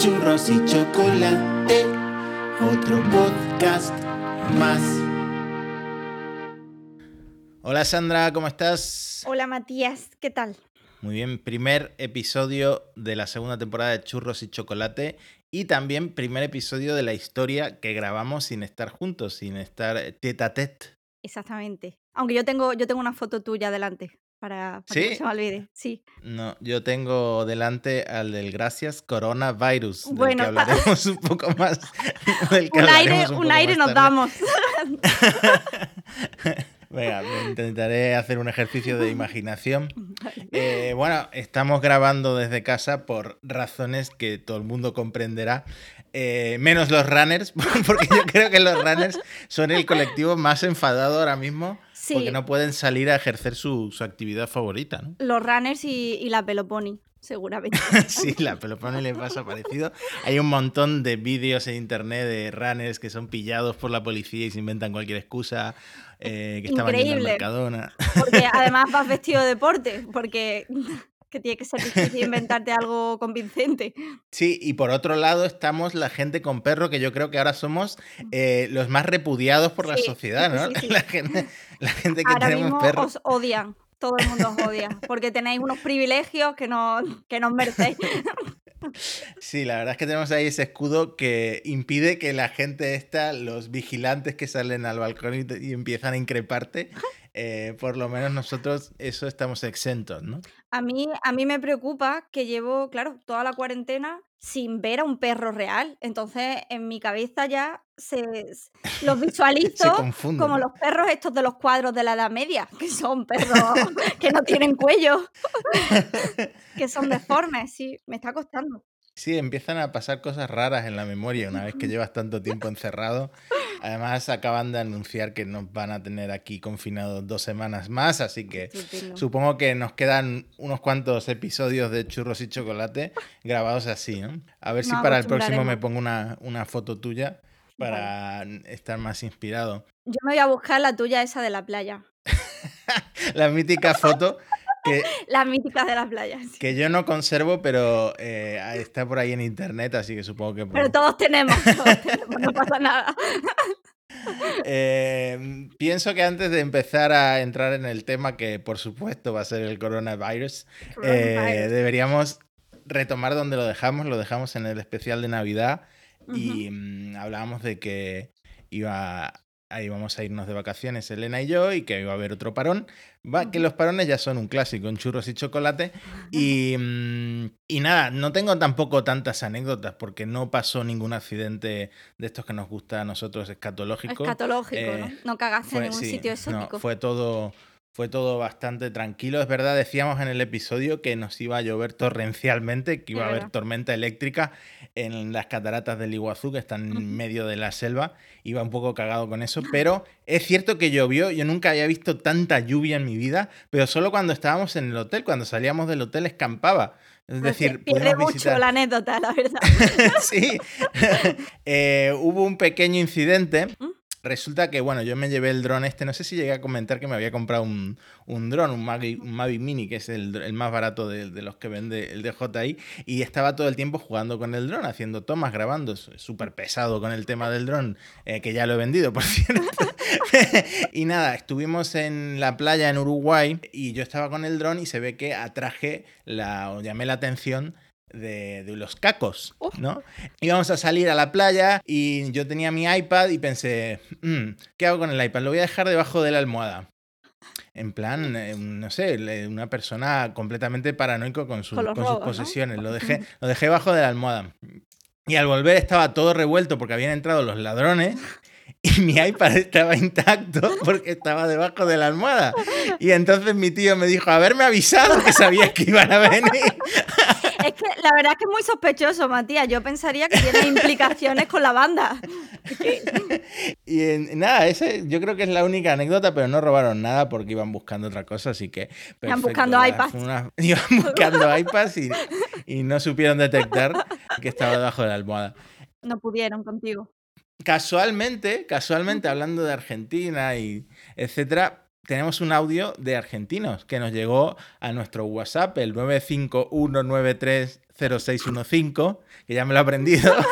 churros y chocolate, otro podcast más. Hola Sandra, ¿cómo estás? Hola Matías, ¿qué tal? Muy bien, primer episodio de la segunda temporada de Churros y Chocolate y también primer episodio de la historia que grabamos sin estar juntos, sin estar tete a tete. Exactamente. Aunque yo tengo, yo tengo una foto tuya delante para, para que ¿Sí? no se me olvide. Sí. No, yo tengo delante al del Gracias Coronavirus, del Bueno, que hablaremos un poco más. del que Un aire, un aire nos damos. Venga, intentaré hacer un ejercicio de imaginación. Eh, bueno, estamos grabando desde casa por razones que todo el mundo comprenderá, eh, menos los runners, porque yo creo que los runners son el colectivo más enfadado ahora mismo Sí. porque no pueden salir a ejercer su, su actividad favorita, ¿no? Los runners y, y la peloponi, seguramente. Sí, la pelopone le pasa parecido. Hay un montón de vídeos en internet de runners que son pillados por la policía y se inventan cualquier excusa, eh, que estaban yendo al Increíble. Mercadona. Porque además vas vestido de deporte, porque que tiene que ser difícil inventarte algo convincente. Sí, y por otro lado estamos la gente con perro, que yo creo que ahora somos eh, los más repudiados por la sociedad, ¿no? sí, sí. La, gente, la gente que Ahora tenemos mismo perros. os odian. Todo el mundo os odia. Porque tenéis unos privilegios que no, que no os merecéis. Sí, la verdad es que tenemos ahí ese escudo que impide que la gente esta, los vigilantes que salen al balcón y, te- y empiezan a increparte, eh, por lo menos nosotros eso estamos exentos, ¿no? A mí, a mí me preocupa que llevo, claro, toda la cuarentena sin ver a un perro real. Entonces, en mi cabeza ya se, los Se visualizo confunden. como los perros estos de los cuadros de la Edad Media, que son perros que no tienen cuello, que son deformes. Sí, me está costando. Sí, empiezan a pasar cosas raras en la memoria una vez que llevas tanto tiempo encerrado. Además, acaban de anunciar que nos van a tener aquí confinados dos semanas más, así que supongo que nos quedan unos cuantos episodios de churros y chocolate grabados así, ¿no? A ver si para el próximo me pongo una, una foto tuya para estar más inspirado. Yo me voy a buscar la tuya esa de la playa. La mítica foto que, Las míticas de la playa. sí. que yo no conservo, pero eh, está por ahí en internet, así que supongo que... Pero todos tenemos, todos tenemos, no pasa nada. Eh, pienso que antes de empezar a entrar en el tema, que por supuesto va a ser el coronavirus, eh, deberíamos retomar donde lo dejamos. Lo dejamos en el especial de Navidad y mm, hablábamos de que iba, ahí íbamos a irnos de vacaciones Elena y yo y que iba a haber otro parón. Va, que los parones ya son un clásico en churros y chocolate. Y, mm, y nada, no tengo tampoco tantas anécdotas porque no pasó ningún accidente de estos que nos gusta a nosotros escatológico. Escatológico, ¿no? Eh, No cagaste en ningún sí, sitio no, exótico. fue todo fue todo bastante tranquilo. Es verdad, decíamos en el episodio que nos iba a llover torrencialmente, que iba a haber tormenta eléctrica en las cataratas del Iguazú, que están en medio de la selva. Iba un poco cagado con eso, pero es cierto que llovió. Yo nunca había visto tanta lluvia en mi vida, pero solo cuando estábamos en el hotel, cuando salíamos del hotel escampaba. Es Pues decir, pierde mucho visitar- la anécdota, la verdad. sí. Eh, hubo un pequeño incidente. ¿Mm? Resulta que, bueno, yo me llevé el dron este. No sé si llegué a comentar que me había comprado un, un dron, un Mavic, un Mavic Mini, que es el, el más barato de, de los que vende el DJI. Y estaba todo el tiempo jugando con el dron, haciendo tomas, grabando. Súper pesado con el tema del dron, eh, que ya lo he vendido, por cierto. y nada, estuvimos en la playa en Uruguay y yo estaba con el dron y se ve que atraje la, o llamé la atención de, de los cacos. ¿no? Íbamos a salir a la playa y yo tenía mi iPad y pensé, "Mm, ¿qué hago con el iPad? Lo voy a dejar debajo de la almohada. En plan, eh, no sé, una persona completamente paranoico con, su- Con sus posesiones. Lo dejé, lo dejé debajo de la almohada. Y al volver estaba todo revuelto porque habían entrado los ladrones y mi iPad estaba intacto porque estaba debajo de la almohada. Y entonces mi tío me dijo, haberme avisado que sabías que iban a venir. Es que la verdad es que es muy sospechoso, Matías. Yo pensaría que tiene implicaciones con la banda. Y en- nada, ese yo creo que es la única anécdota, pero no robaron nada porque iban buscando otra cosa, así que... Iban buscando iPads. una- iban buscando iPads y, y no supieron detectar que estaba debajo de la almohada. No pudieron contigo. Casualmente, casualmente, hablando de Argentina y etcétera, tenemos un audio de argentinos que nos llegó a nuestro WhatsApp, el 951930615, que ya me lo he aprendido.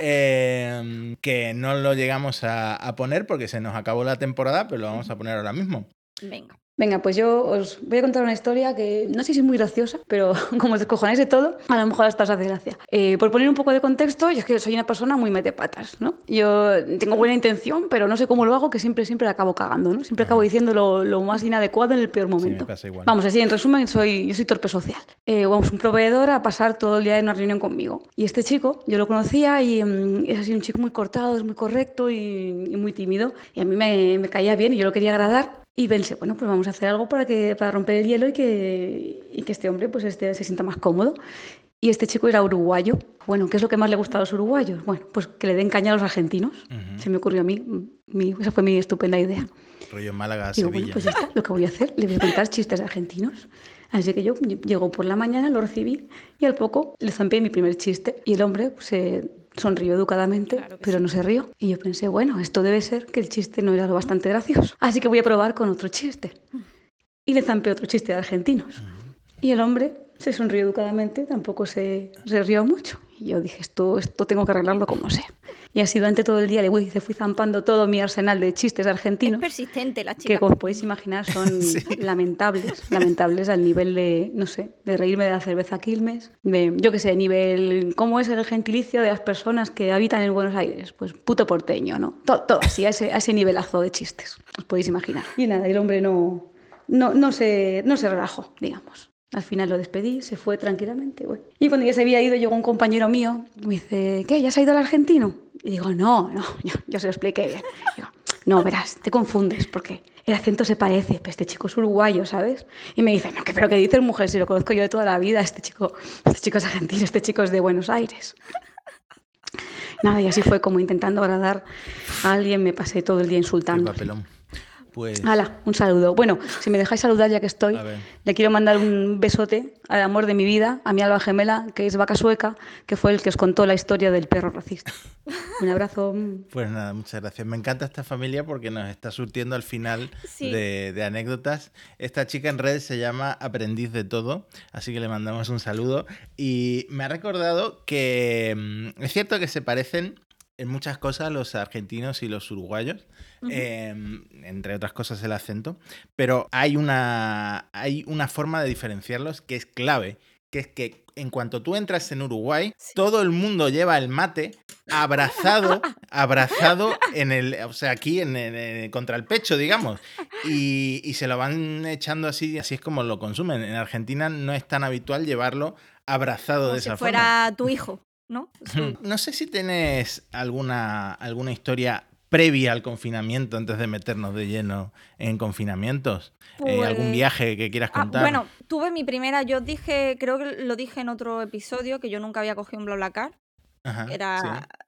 Em, que no lo llegamos a, a poner porque se nos acabó la temporada, pero lo vamos a poner ahora mismo. Venga. Venga, pues yo os voy a contar una historia que no sé si es muy graciosa, pero como os descojonáis de todo, a lo mejor hasta os hace gracia. Eh, por poner un poco de contexto, yo es que soy una persona muy metepatas, ¿no? Yo tengo buena intención, pero no sé cómo lo hago, que siempre, siempre la acabo cagando, ¿no? Siempre acabo diciendo lo, lo más inadecuado en el peor Sí, me momento. pasa igual. Vamos, así en resumen, soy, yo soy torpe social. Eh, vamos, un proveedor a pasar todo el día en una reunión conmigo. Y este chico, yo lo conocía y mm, es así un chico muy cortado, es muy correcto y, y muy tímido. Y a mí me, me caía bien y yo lo quería agradar. Y pensé, bueno, pues vamos a hacer algo para, que, para romper el hielo y que, y que este hombre pues este, se sienta más cómodo. Y este chico era uruguayo. Bueno, ¿qué es lo que más le gusta a los uruguayos? Bueno, pues que le den caña a los argentinos. Ujú. Se me ocurrió a mí, mi- esa fue mi estupenda idea. Rollo Málaga, Digo, bueno, Sevilla. pues ya está, lo que voy a hacer, le voy a contar chistes argentinos. Así que yo llego por la mañana, lo recibí y al poco le zampé mi primer chiste. Y el hombre pues, se sonrió educadamente, Claro pero no se rió. Y yo pensé, bueno, esto debe ser que el chiste no era lo bastante gracioso. Así que voy a probar con otro chiste. Y le zampé otro chiste de argentinos. Y el hombre se sonrió educadamente, tampoco se, se rió mucho. Y yo dije, esto, esto tengo que arreglarlo como sea. Y así durante todo el día le fui, fui zampando todo mi arsenal de chistes Es argentinos persistente la que chica. como podéis imaginar son lamentables, lamentables al nivel de, no sé, de reírme de la cerveza Quilmes, de, yo qué sé, nivel, ¿cómo es el gentilicio de las personas que habitan en Buenos Aires? Pues puto porteño, ¿no? Todo, todo así, a ese, a ese nivelazo de chistes, os podéis imaginar. Y nada, el hombre no, no, no, se, no se relajó, digamos. Al final lo despedí, se fue tranquilamente. Y cuando ya se había ido, llegó un compañero mío, me dice, ¿qué? ¿Ya se ha ido al argentino? Y digo, no, no, yo, se lo expliqué bien. Digo, no, verás, te confundes porque el acento se parece, pero este chico es uruguayo, ¿sabes? Y me dice, no, que, pero ¿qué dices mujer? Si lo conozco yo de toda la vida, este chico, este chico es argentino, este chico es de Buenos Aires. Nada, y así fue como intentando agradar a alguien, me pasé todo el día Qué insultando. papelón. Pues. Hala, un saludo. Bueno, si me dejáis saludar ya que estoy, le quiero mandar un besote al amor de mi vida, a mi alba gemela, que es Vaca Sueca, que fue el que os contó la historia del perro racista. Un abrazo. Pues nada, muchas gracias. Me encanta esta familia porque nos está surtiendo al final Sí. de, de anécdotas. Esta chica en red se llama Aprendiz de Todo, así que le mandamos un saludo. Y me ha recordado que mm, es cierto que se parecen en muchas cosas los argentinos y los uruguayos, eh, entre otras cosas el acento, pero hay una, hay una forma de diferenciarlos que es clave, que es que en cuanto tú entras en Uruguay, Sí. todo el mundo lleva el mate abrazado, abrazado en el, o sea, aquí en, contra el pecho, digamos, y, y se lo van echando así, así es como lo consumen. En Argentina no es tan habitual llevarlo abrazado Como de si esa fuera tu hijo, ¿no? forma. No sé si tenés alguna, alguna historia previa al confinamiento antes de meternos de lleno en confinamientos. Eh, ¿Algún Pues- viaje que quieras Ah, contar? bueno, tuve mi primera, yo dije, creo que lo dije en otro episodio, que yo nunca había cogido un BlaBlaCar. Ajá, Era,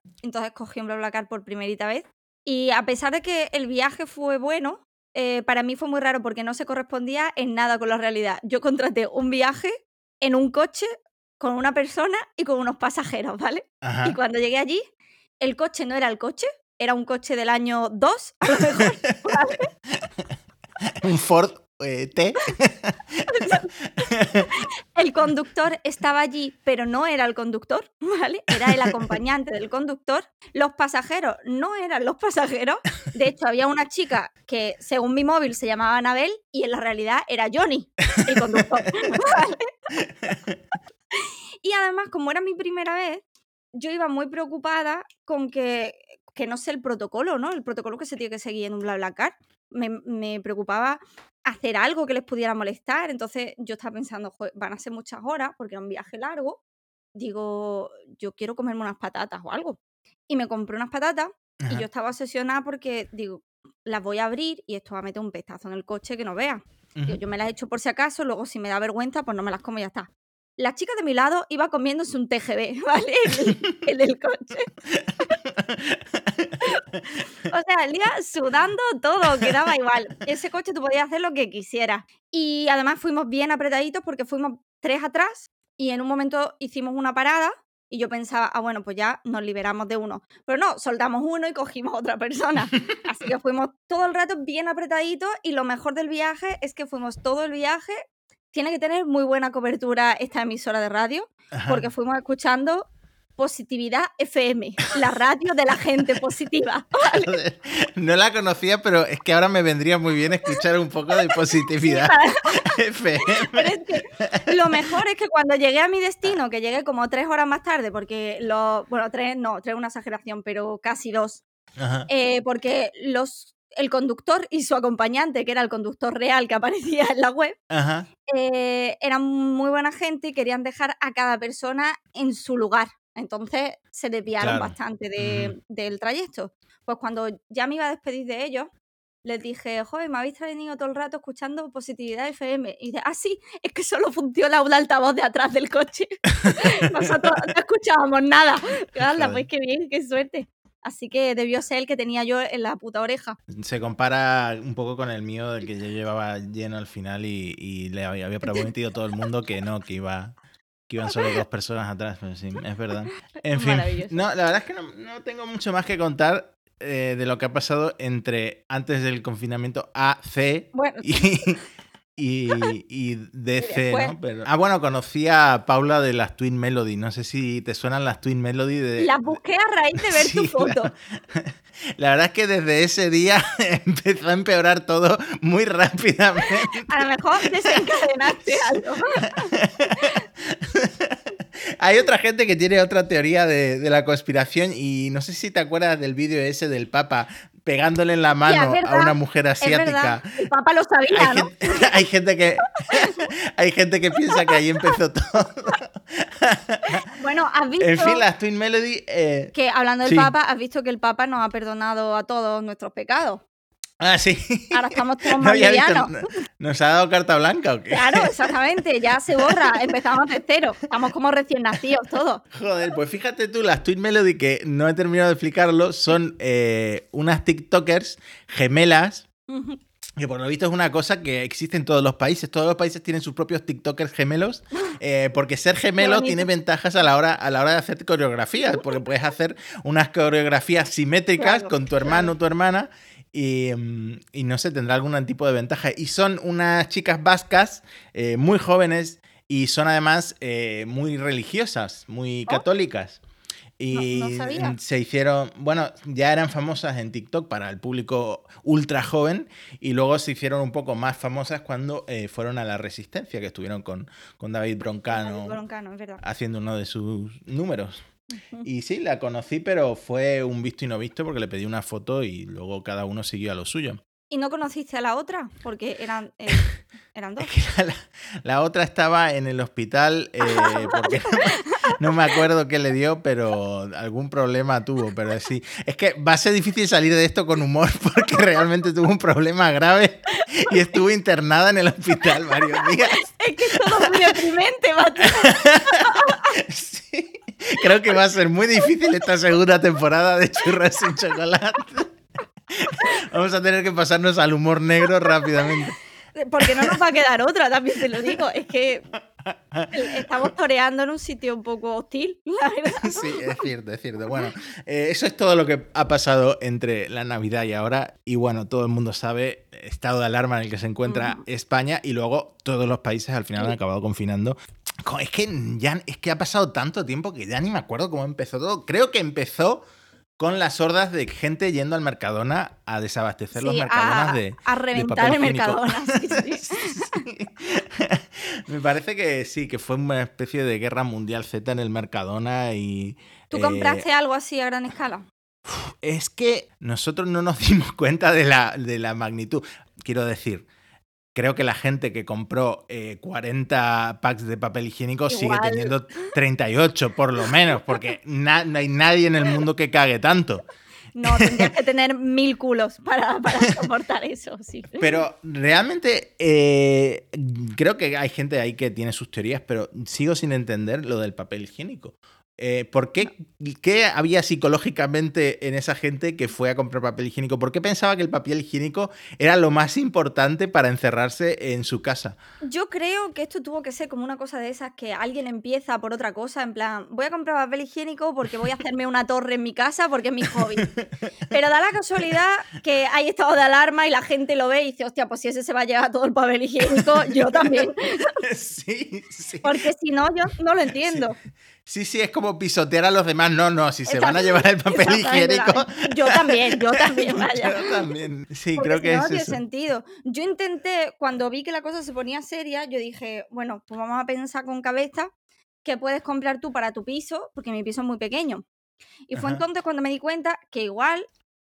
sí. Entonces cogí un BlaBlaCar por primerita vez. Y a pesar de que el viaje fue bueno, eh, para mí fue muy raro porque no se correspondía en nada con la realidad. Yo contraté un viaje en un coche con una persona y con unos pasajeros, ¿vale? Ajá. Y cuando llegué allí, el coche no era el coche, era un coche del año 2, a lo mejor. ¿vale? Un Ford eh, T. El conductor estaba allí, pero no era el conductor, ¿vale? Era el acompañante del conductor. Los pasajeros no eran los pasajeros. De hecho, había una chica que, según mi móvil, se llamaba Anabel y en la realidad era Johnny, el conductor. ¿vale? Y además, como era mi primera vez, yo iba muy preocupada con que, que no sé el protocolo, ¿no? El protocolo que se tiene que seguir en un BlaBlaCar. Me, me preocupaba hacer algo que les pudiera molestar. Entonces yo estaba pensando, "Joder, van a ser muchas horas porque era un viaje largo. Digo, yo quiero comerme unas patatas o algo. Y me compré unas patatas y yo estaba obsesionada porque digo, las voy a abrir y esto va a meter un pestazo en el coche que no vea. Digo, yo me las echo por si acaso, luego si me da vergüenza, pues no me las como y ya está. La chica de mi lado iba comiéndose un TGV, ¿vale? El, el del coche. O sea, el día sudando todo, quedaba igual. Ese coche tú podías hacer lo que quisieras. Y además fuimos bien apretaditos porque fuimos tres atrás y en un momento hicimos una parada Y yo pensaba, ah, bueno, pues ya nos liberamos de uno. Pero no, soldamos uno y cogimos otra persona. Así que fuimos todo el rato bien apretaditos y lo mejor del viaje es que fuimos todo el viaje. Tiene que tener muy buena cobertura esta emisora de radio, porque fuimos escuchando Positividad FM, la radio de la gente positiva. No la conocía, pero es que ahora me vendría muy bien escuchar un poco de positividad FM. lo mejor es que cuando llegué a mi destino, que llegué como tres horas más tarde, porque los, bueno, tres, no, tres es una exageración, pero casi dos, eh, porque los el conductor y su acompañante, que era el conductor real que aparecía en la web, eh, eran muy buena gente y querían dejar a cada persona en su lugar. Entonces se desviaron bastante del trayecto. Pues cuando ya me iba a despedir de ellos, les dije, joder, me habéis traído todo el rato escuchando positividad FM. Y dice, ah, sí, es que solo funciona un altavoz de atrás del coche. Nosotros no escuchábamos nada. Anda, pues qué bien, qué suerte. Así que debió ser el que tenía yo en la puta oreja. Se compara un poco con el mío, del que yo llevaba lleno al final y, le había, había prometido a todo el mundo que no, que iba que iban solo dos personas atrás, pero sí, es verdad. En fin, no, la verdad es que no, tengo mucho más que contar eh, de lo que ha pasado entre antes del confinamiento A, C y, y, DC, ¿no? Pero, ah, bueno, conocí a Paula de las Twin Melody. No sé si te suenan las Twin Melody. De... Las busqué a raíz de ver tu foto. La, verdad es que desde ese día empezó a empeorar todo muy rápidamente. A lo mejor desencadenaste algo. Hay otra gente que tiene otra teoría de, de, la conspiración y no sé si te acuerdas del vídeo ese del Papa pegándole en la mano a una mujer asiática. El Papa lo sabía, hay, ¿no? gente, hay gente que hay gente que piensa que ahí empezó todo. bueno, has visto. En fin, las Twin Melody. Eh, que hablando del Papa, has visto que el Papa nos ha perdonado a todos nuestros pecados. Ah, sí. Ahora estamos todos más livianos. ¿Nos ha dado carta blanca o qué? Claro, exactamente. Ya se borra. Empezamos de cero. Estamos como recién nacidos todos. Joder, pues fíjate tú, las Twin Melody, que no he terminado de explicarlo, son eh, unas TikTokers gemelas. Que por lo visto es una cosa que existe en todos los países. Todos los países tienen sus propios TikTokers gemelos. Eh, porque ser gemelo tiene ventajas a la, hora, a la hora de hacer coreografías. Porque puedes hacer unas coreografías simétricas con tu hermano o tu hermana. Mm, y, no sé, tendrá algún tipo de ventaja. Y son unas chicas vascas eh, muy jóvenes y son además eh, muy religiosas, muy oh. católicas. Y se hicieron, bueno, ya eran famosas en TikTok para el público ultra joven y luego se hicieron un poco más famosas cuando eh, fueron a la Resistencia, que estuvieron con, con David Broncano, haciendo uno de sus números. Y sí, la conocí, pero fue un visto y no visto porque le pedí una foto y luego cada uno siguió a lo suyo. ¿Y no conociste a la otra? Porque eran, eh, eran dos. la, otra estaba en el hospital eh, porque no, me acuerdo qué le dio, pero algún problema tuvo. Pero sí, es que va a ser difícil salir de esto con humor porque realmente tuvo un problema grave y estuvo internada en el hospital varios días. Es que es todo muy deprimente, sí. Creo que va a ser muy difícil esta segunda temporada de Churras sin Chocolate. Vamos a tener que pasarnos al humor negro rápidamente. Porque no nos va a quedar otra, también te lo digo. Es que estamos toreando en un sitio un poco hostil, la verdad. Sí, es cierto, es cierto. Bueno, eh, eso es todo lo que ha pasado entre la Navidad y ahora. Y bueno, todo el mundo sabe estado de alarma en el que se encuentra España y luego todos los países al final han acabado confinando es que ya es que ha pasado tanto tiempo que ya ni me acuerdo cómo empezó todo. Creo que empezó con las hordas de gente yendo al Mercadona a desabastecer los Mercadonas de. A reventar el Mercadona. Me parece que sí, que fue una especie de guerra mundial Z en el Mercadona y. ¿Tú compraste eh, algo así a gran escala? Es que nosotros no nos dimos cuenta de la, de la magnitud. Quiero decir, creo que la gente que compró 40 eh, packs de papel higiénico sigue teniendo 38 por lo menos, porque no hay nadie en el mundo que cague tanto. No, tendrías que tener mil culos para, soportar eso, sí. Pero realmente eh, creo que hay gente ahí que tiene sus teorías, pero sigo sin entender lo del papel higiénico. Eh, ¿Por qué, qué había psicológicamente en esa gente que fue a comprar papel higiénico? ¿Por qué pensaba que el papel higiénico era lo más importante para encerrarse en su casa? Yo creo que esto tuvo que ser como una cosa de esas que alguien empieza por otra cosa, en plan, voy a comprar papel higiénico porque voy a hacerme una torre en mi casa porque es mi hobby. Pero da la casualidad que hay estado de alarma y la gente lo ve y dice, hostia, pues si ese se va a llevar todo el papel higiénico, yo también. Sí, sí. Porque si no, yo no lo entiendo. Sí, sí, es como pisotear a los demás. No, no, si se van a llevar el papel higiénico. Yo también, yo también, vaya. Yo también. Sí, Porque creo que no, es tiene eso. sentido. Yo intenté, cuando vi que la cosa se ponía seria, yo dije, bueno, pues vamos a pensar con cabeza qué puedes comprar tú para tu piso, porque mi piso es muy pequeño. Y fue entonces cuando me di cuenta que igual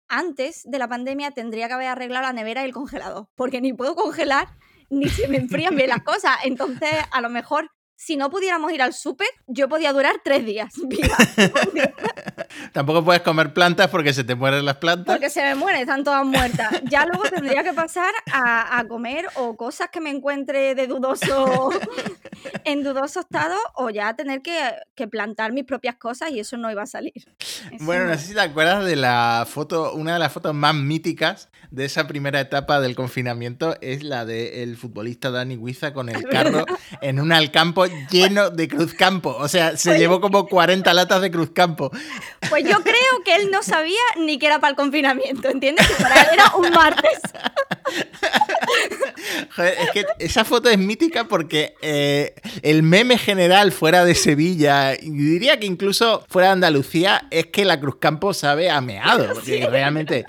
antes de la pandemia tendría que haber arreglado la nevera y el congelador, porque ni puedo congelar ni se me enfrían bien las cosas. Entonces, a lo mejor, si no pudiéramos ir al súper, yo podía durar tres días viva. Tampoco puedes comer plantas porque se te mueren las plantas. Porque se me mueren, están todas muertas. Ya luego tendría que pasar a, a comer o cosas que me encuentre de dudoso en dudoso estado o ya tener que, que plantar mis propias cosas y eso no iba a salir. Eso Bueno, no. sé si te acuerdas de la foto, una de las fotos más míticas de esa primera etapa del confinamiento es la del futbolista Dani Huiza con el carro en un alcampo lleno de cruzcampo. O sea, se llevó como 40 latas de cruzcampo. Pues yo creo que él no sabía ni que era para el confinamiento, ¿entiendes? Que para él era un martes. Joder, es que esa foto es mítica porque eh, el meme general fuera de Sevilla, y diría que incluso fuera de Andalucía, es que la Cruzcampo sabe a meado. Porque realmente.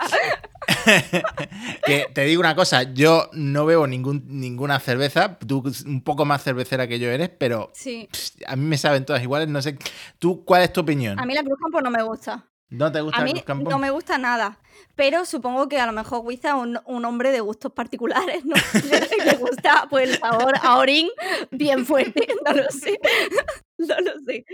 que te digo una cosa, yo no bebo ningún, ninguna cerveza, tú un poco más cervecera que yo eres, pero Sí. pff, a mí me saben todas iguales, no sé. ¿Tú cuál es tu opinión? A mí la Cruz Campo no me gusta. ¿No te gusta A la mí Cruzcampo? no me gusta nada. Pero supongo que a lo mejor Wiza es un, un hombre de gustos particulares, ¿no? Le gusta pues el sabor a orín bien fuerte. No lo sé. No lo sé.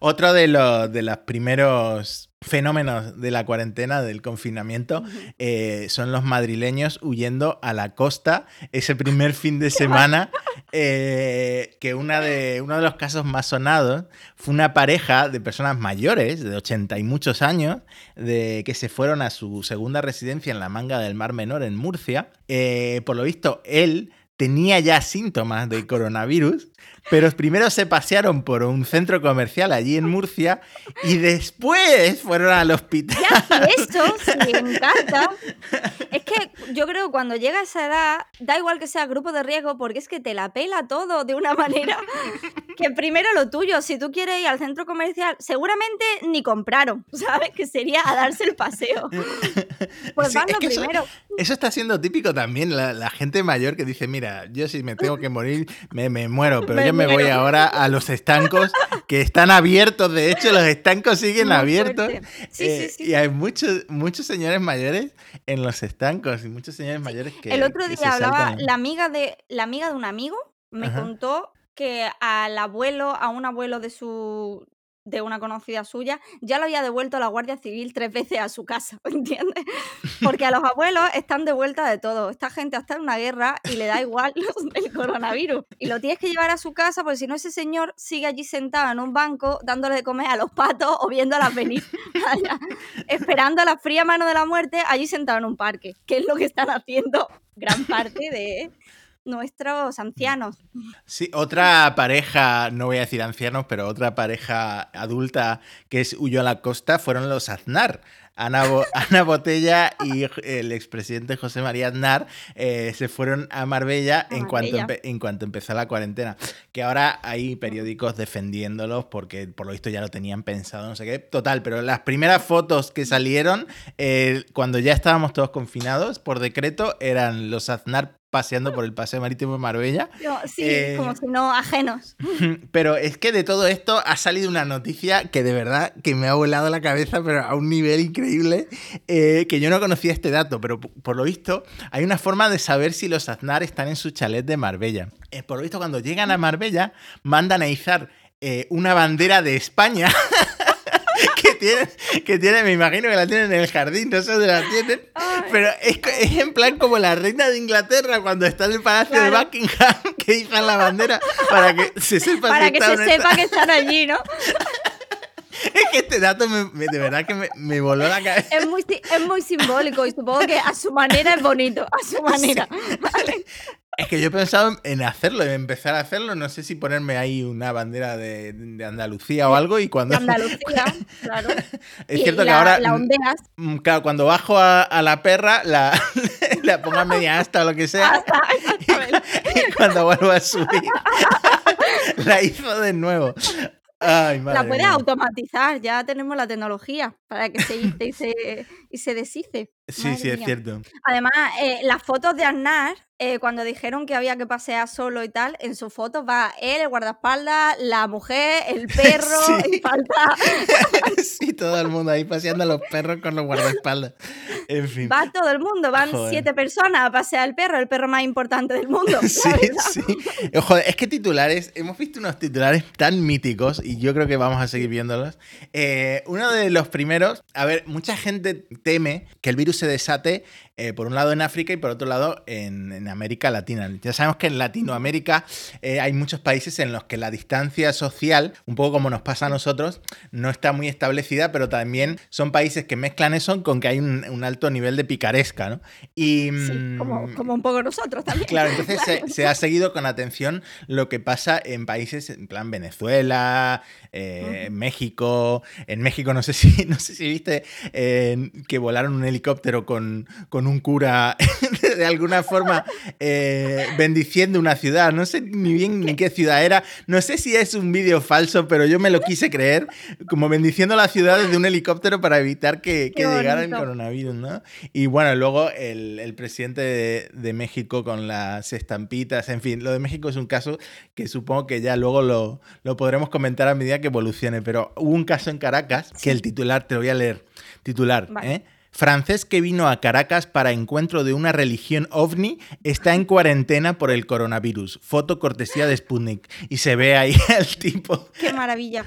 Otro de los, de los primeros fenómenos de la cuarentena, del confinamiento, eh, son los madrileños huyendo a la costa ese primer fin de semana, eh, que una de, uno de los casos más sonados fue una pareja de personas mayores, de 80 y muchos años, de, que se fueron a su segunda residencia en la manga del Mar Menor, en Murcia. Eh, por lo visto, él tenía ya síntomas de coronavirus, pero primero se pasearon por un centro comercial allí en Murcia y después fueron al hospital. Ya hace eso, sí, me encanta. Es que yo creo que cuando llega esa edad, da igual que sea grupo de riesgo, porque es que te la pela todo de una manera que primero lo tuyo, si tú quieres ir al centro comercial, seguramente ni compraron, ¿sabes? Que sería a darse el paseo. Pues Sí, van es lo que eso- primero. Eso está siendo típico también, la, la gente mayor que dice, mira, yo si me tengo que morir, me, me muero, pero Me yo me voy ahora a los estancos que están abiertos, de hecho los estancos siguen Muy abiertos. Sí, eh, sí, sí. Y hay muchos, muchos señores mayores en los estancos y muchos señores mayores que... el otro día hablaba saltan. la amiga de la amiga de un amigo me Ajá. contó que al abuelo, a un abuelo de su de una conocida suya, ya lo había devuelto la Guardia Civil tres veces a su casa, ¿entiendes? Porque a los abuelos están de vuelta de todo. Esta gente está en una guerra y le da igual el coronavirus. Y lo tienes que llevar a su casa porque si no ese señor sigue allí sentado en un banco dándole de comer a los patos o viéndolas venir. Vaya, esperando a la fría mano de la muerte allí sentado en un parque, que es lo que están haciendo gran parte de nuestros ancianos. Sí, otra pareja, no voy a decir ancianos, pero otra pareja adulta que es huyó a la costa fueron los Aznar. Ana, Bo- Ana Botella y el expresidente José María Aznar eh, se fueron a Marbella, A en, cuanto Marbella. empe- en cuanto empezó la cuarentena. Que ahora hay periódicos defendiéndolos porque por lo visto ya lo tenían pensado, no sé qué. Total, pero las primeras fotos que salieron eh, cuando ya estábamos todos confinados por decreto eran los Aznar paseando por el paseo marítimo de Marbella. Sí, Eh, como si no ajenos. Pero es que de todo esto ha salido una noticia que de verdad que me ha volado la cabeza, pero a un nivel increíble, eh, que yo no conocía este dato, pero por lo visto hay una forma de saber si los Aznar están en su chalet de Marbella. Eh, por lo visto cuando llegan a Marbella mandan a izar eh, una bandera de España. Que tienen, que tienen, me imagino que la tienen en el jardín, no sé dónde la tienen, Ay. pero es, que- es en plan como la reina de Inglaterra cuando está en el palacio de Claro. Buckingham, que izan la bandera para que se sepa Para que está se sepa que están allí, ¿no? que este dato me- me- de verdad que me, me voló la cabeza. Es muy, es muy simbólico y supongo que a su manera es bonito, a su manera. ¿vale? Es que yo he pensado en hacerlo, en empezar a hacerlo. No sé si ponerme ahí una bandera de, de Andalucía o algo. Y cuando. De Andalucía, claro. Es Y- cierto y que ahora. La ondeas mm, Claro, cuando bajo a, a la perra, la, la pongo a media asta o lo que sea. hasta, exactamente. Y cuando vuelvo a subir, la hizo de nuevo. Ay, madre La puedes mía. automatizar, ya tenemos la tecnología para que se hice y se, y se deshice. Sí, Madre sí, es mía. cierto. Además, eh, las fotos de Aznar, eh, cuando dijeron que había que pasear solo y tal, en sus fotos va él, el guardaespaldas, la mujer, el perro, Sí. y falta. Sí, todo el mundo ahí paseando a los perros con los guardaespaldas. En fin. Va todo el mundo, van Joder. siete personas a pasear al perro, el perro más importante del mundo. Sí, sí. Eh, Joder, es que titulares, hemos visto unos titulares tan míticos y yo creo que vamos a seguir viéndolos. Eh, uno de los primeros, a ver, mucha gente teme que el virus se desate eh, por un lado en África y por otro lado en, en América Latina. Ya sabemos que en Latinoamérica eh, hay muchos países en los que la distancia social, un poco como nos pasa a nosotros, no está muy establecida, pero también son países que mezclan eso con que hay un, un alto nivel de picaresca, ¿no? Y, Sí, como, mm, como un poco nosotros también. Claro, entonces se, se ha seguido con atención lo que pasa en países en plan Venezuela, eh, México. En México no sé si, no sé si viste que volaron un helicóptero con, con un cura de alguna forma eh, bendiciendo una ciudad. No sé ni bien ni qué ciudad era. No sé si es un vídeo falso, pero yo me lo quise creer, como bendiciendo la ciudad desde un helicóptero para evitar que, que llegara el coronavirus, ¿no? Y bueno, luego el, el presidente de, de México con las estampitas, en fin, lo de México es un caso que supongo que ya luego lo, lo podremos comentar a medida que evolucione, pero hubo un caso en Caracas que el titular, te lo voy a leer, titular, Vale. ¿eh? Francés que vino a Caracas para encuentro de una religión ovni está en cuarentena por el coronavirus. Foto cortesía de Sputnik. Y se ve ahí al tipo Qué maravilla.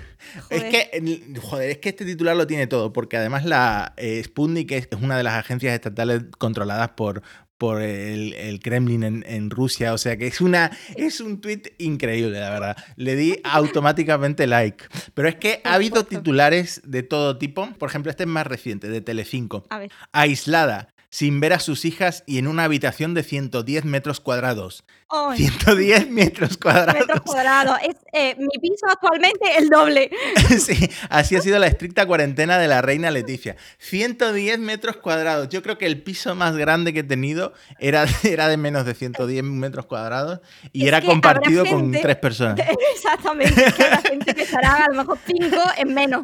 es que, joder, es que este titular lo tiene todo, porque además la eh, Sputnik es, es una de las agencias estatales controladas por, por el, el Kremlin en, en Rusia, o sea que es una es un tuit increíble, la verdad. Le di automáticamente like. Pero es que ha habido titulares de todo tipo, por ejemplo, este es más reciente, de Telecinco. A ver. Aislada, sin ver a sus hijas y en una habitación de 110 metros cuadrados. Ay, 110 metros cuadrados. metros cuadrados. Es eh, mi piso actualmente el doble. Sí, así ha sido la estricta cuarentena de la reina Leticia. 110 metros cuadrados. Yo creo que el piso más grande que he tenido era, era de menos de 110 metros cuadrados y Es era compartido con tres personas. Exactamente. Que habrá gente que estará a lo mejor cinco en menos.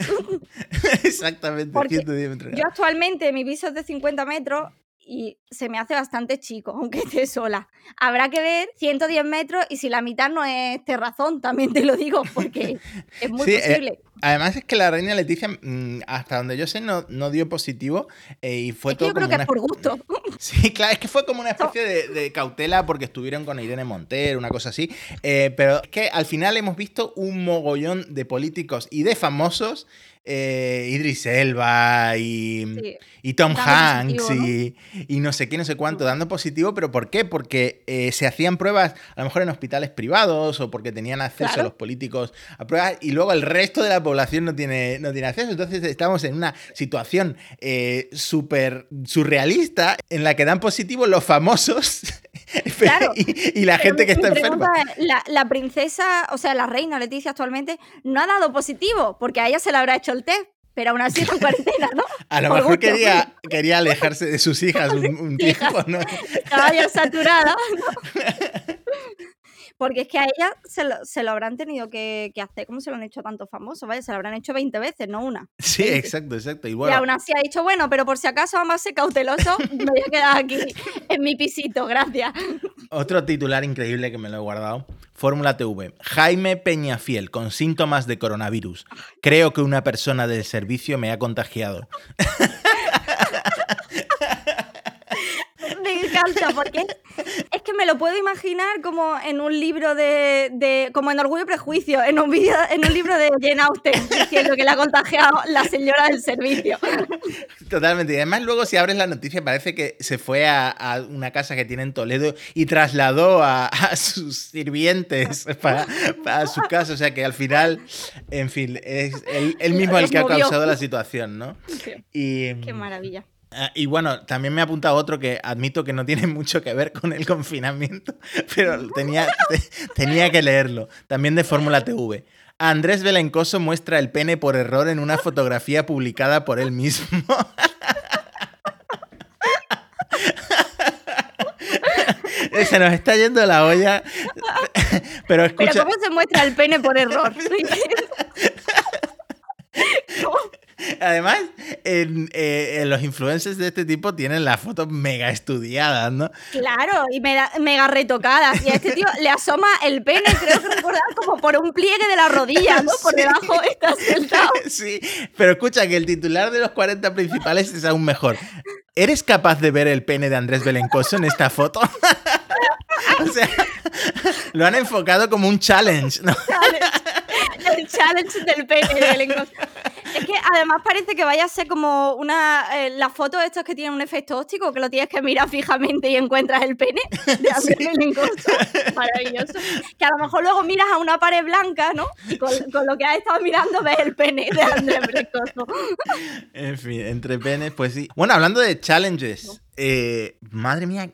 Exactamente, Porque 110 metros. Yo actualmente mi piso es de 50 metros y se me hace bastante chico, aunque esté sola. Habrá que ver 110 metros y si la mitad no es terrazón, también te lo digo, porque es muy Sí, eh, posible. Además es que la reina Leticia, mm, hasta donde yo sé, no, no dio positivo eh, y fue es que todo yo creo que una es por gusto. Sí, claro, es que fue como una especie de, de cautela porque estuvieron con Irene Montero, una cosa así. Eh, pero es que al final hemos visto un mogollón de políticos y de famosos. Eh, Idris Elba y, Sí. y Tom Dando Hanks positivo, y, y no sé qué, no sé cuánto, dando positivo, pero ¿por qué? Porque eh, se hacían pruebas a lo mejor en hospitales privados o porque tenían acceso Claro. los políticos a pruebas y luego el resto de la población no tiene, no tiene acceso. Entonces estamos en una situación eh, súper surrealista en la que dan positivo los famosos Claro. y, y la Pero gente mi- que está mi enferma. es, La, la princesa, o sea, la reina Leticia actualmente no ha dado positivo, porque a ella se le habrá hecho el test, pero aún así está en cuarentena, ¿no? A lo por mejor gusto. quería, quería alejarse de sus hijas un, un tiempo, ¿no? Estaba ya saturada. ¿no? Porque es que a ella se lo, se lo habrán tenido que, que hacer, como se lo han hecho tantos famosos, ¿vale? Se lo habrán hecho 20 veces, no una. Sí, 20. exacto, exacto. Y aún así ha dicho, bueno, pero por si acaso vamos a ser cautelosos, me voy a quedar aquí en mi pisito, gracias. Otro titular increíble que me lo he guardado. Fórmula TV. Jaime Peñafiel con síntomas de coronavirus. Creo que una persona del servicio me ha contagiado. Porque es que me lo puedo imaginar como en un libro de, de como en Orgullo y Prejuicio, en un, video, en un libro de Jane Austen, diciendo que le ha contagiado la señora del servicio. Totalmente. Y además luego si abres la noticia parece que se fue a, a una casa que tiene en Toledo y trasladó a, a sus sirvientes para, para, su casa. O sea que al final, en fin, es él, él mismo el que ha causado la situación, ¿no? Y, Qué maravilla. Ah, y bueno, también me ha apuntado otro que admito que no tiene mucho que ver con el confinamiento, pero tenía, tenía que leerlo. También de Fórmula TV. Andrés Belencoso muestra el pene por error en una fotografía publicada por él mismo. Se nos está yendo la olla. Pero escucha. Pero ¿cómo se muestra el pene por error? Además, en, eh, en, los influencers de este tipo tienen las fotos mega estudiadas, ¿no? Claro, y mega, mega retocadas. Y a este tío le asoma el pene, creo que recordar, como por un pliegue de la rodilla, ¿no? Por sí. debajo está sentado. Sí, pero escucha que el titular de los 40 principales es aún mejor. ¿Eres capaz de ver el pene de Andrés Belencoso en esta foto? o sea, lo han enfocado como un challenge, ¿no? El challenge del pene de Belencoso. Es que además parece que vaya a ser como una. Eh, las fotos estas que tienen un efecto óptico, que lo tienes que mirar fijamente y encuentras el pene de Andrés sí. Maravilloso. Que a lo mejor luego miras a una pared blanca, ¿no? Y con, con lo que has estado mirando ves el pene de Andrés Belencoso. En fin, entre penes, pues sí. Bueno, hablando de challenges, eh, madre mía,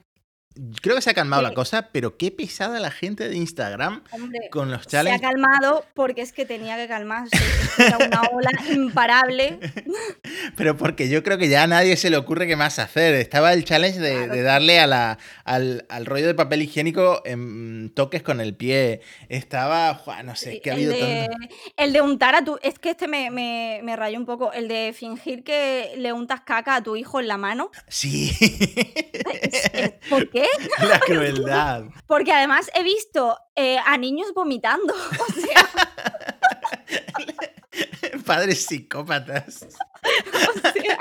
creo que se ha calmado sí. la cosa, pero qué pesada la gente de Instagram Hombre, con los challenges. Se ha calmado porque es que tenía que calmarse. Era una ola imparable. Pero porque yo creo que ya a nadie se le ocurre qué más hacer. Estaba el challenge de, claro. de darle a la, al, al, rollo de papel higiénico en toques con el pie. Estaba, no sé, sí, que ha habido de, tanto... el de untar a tu. Es que este me, me, me rayó un poco. El de fingir que le untas caca a tu hijo en la mano. Sí. ¿Por qué? La crueldad. Porque además he visto eh, a niños vomitando. O sea. Padres psicópatas. O sea,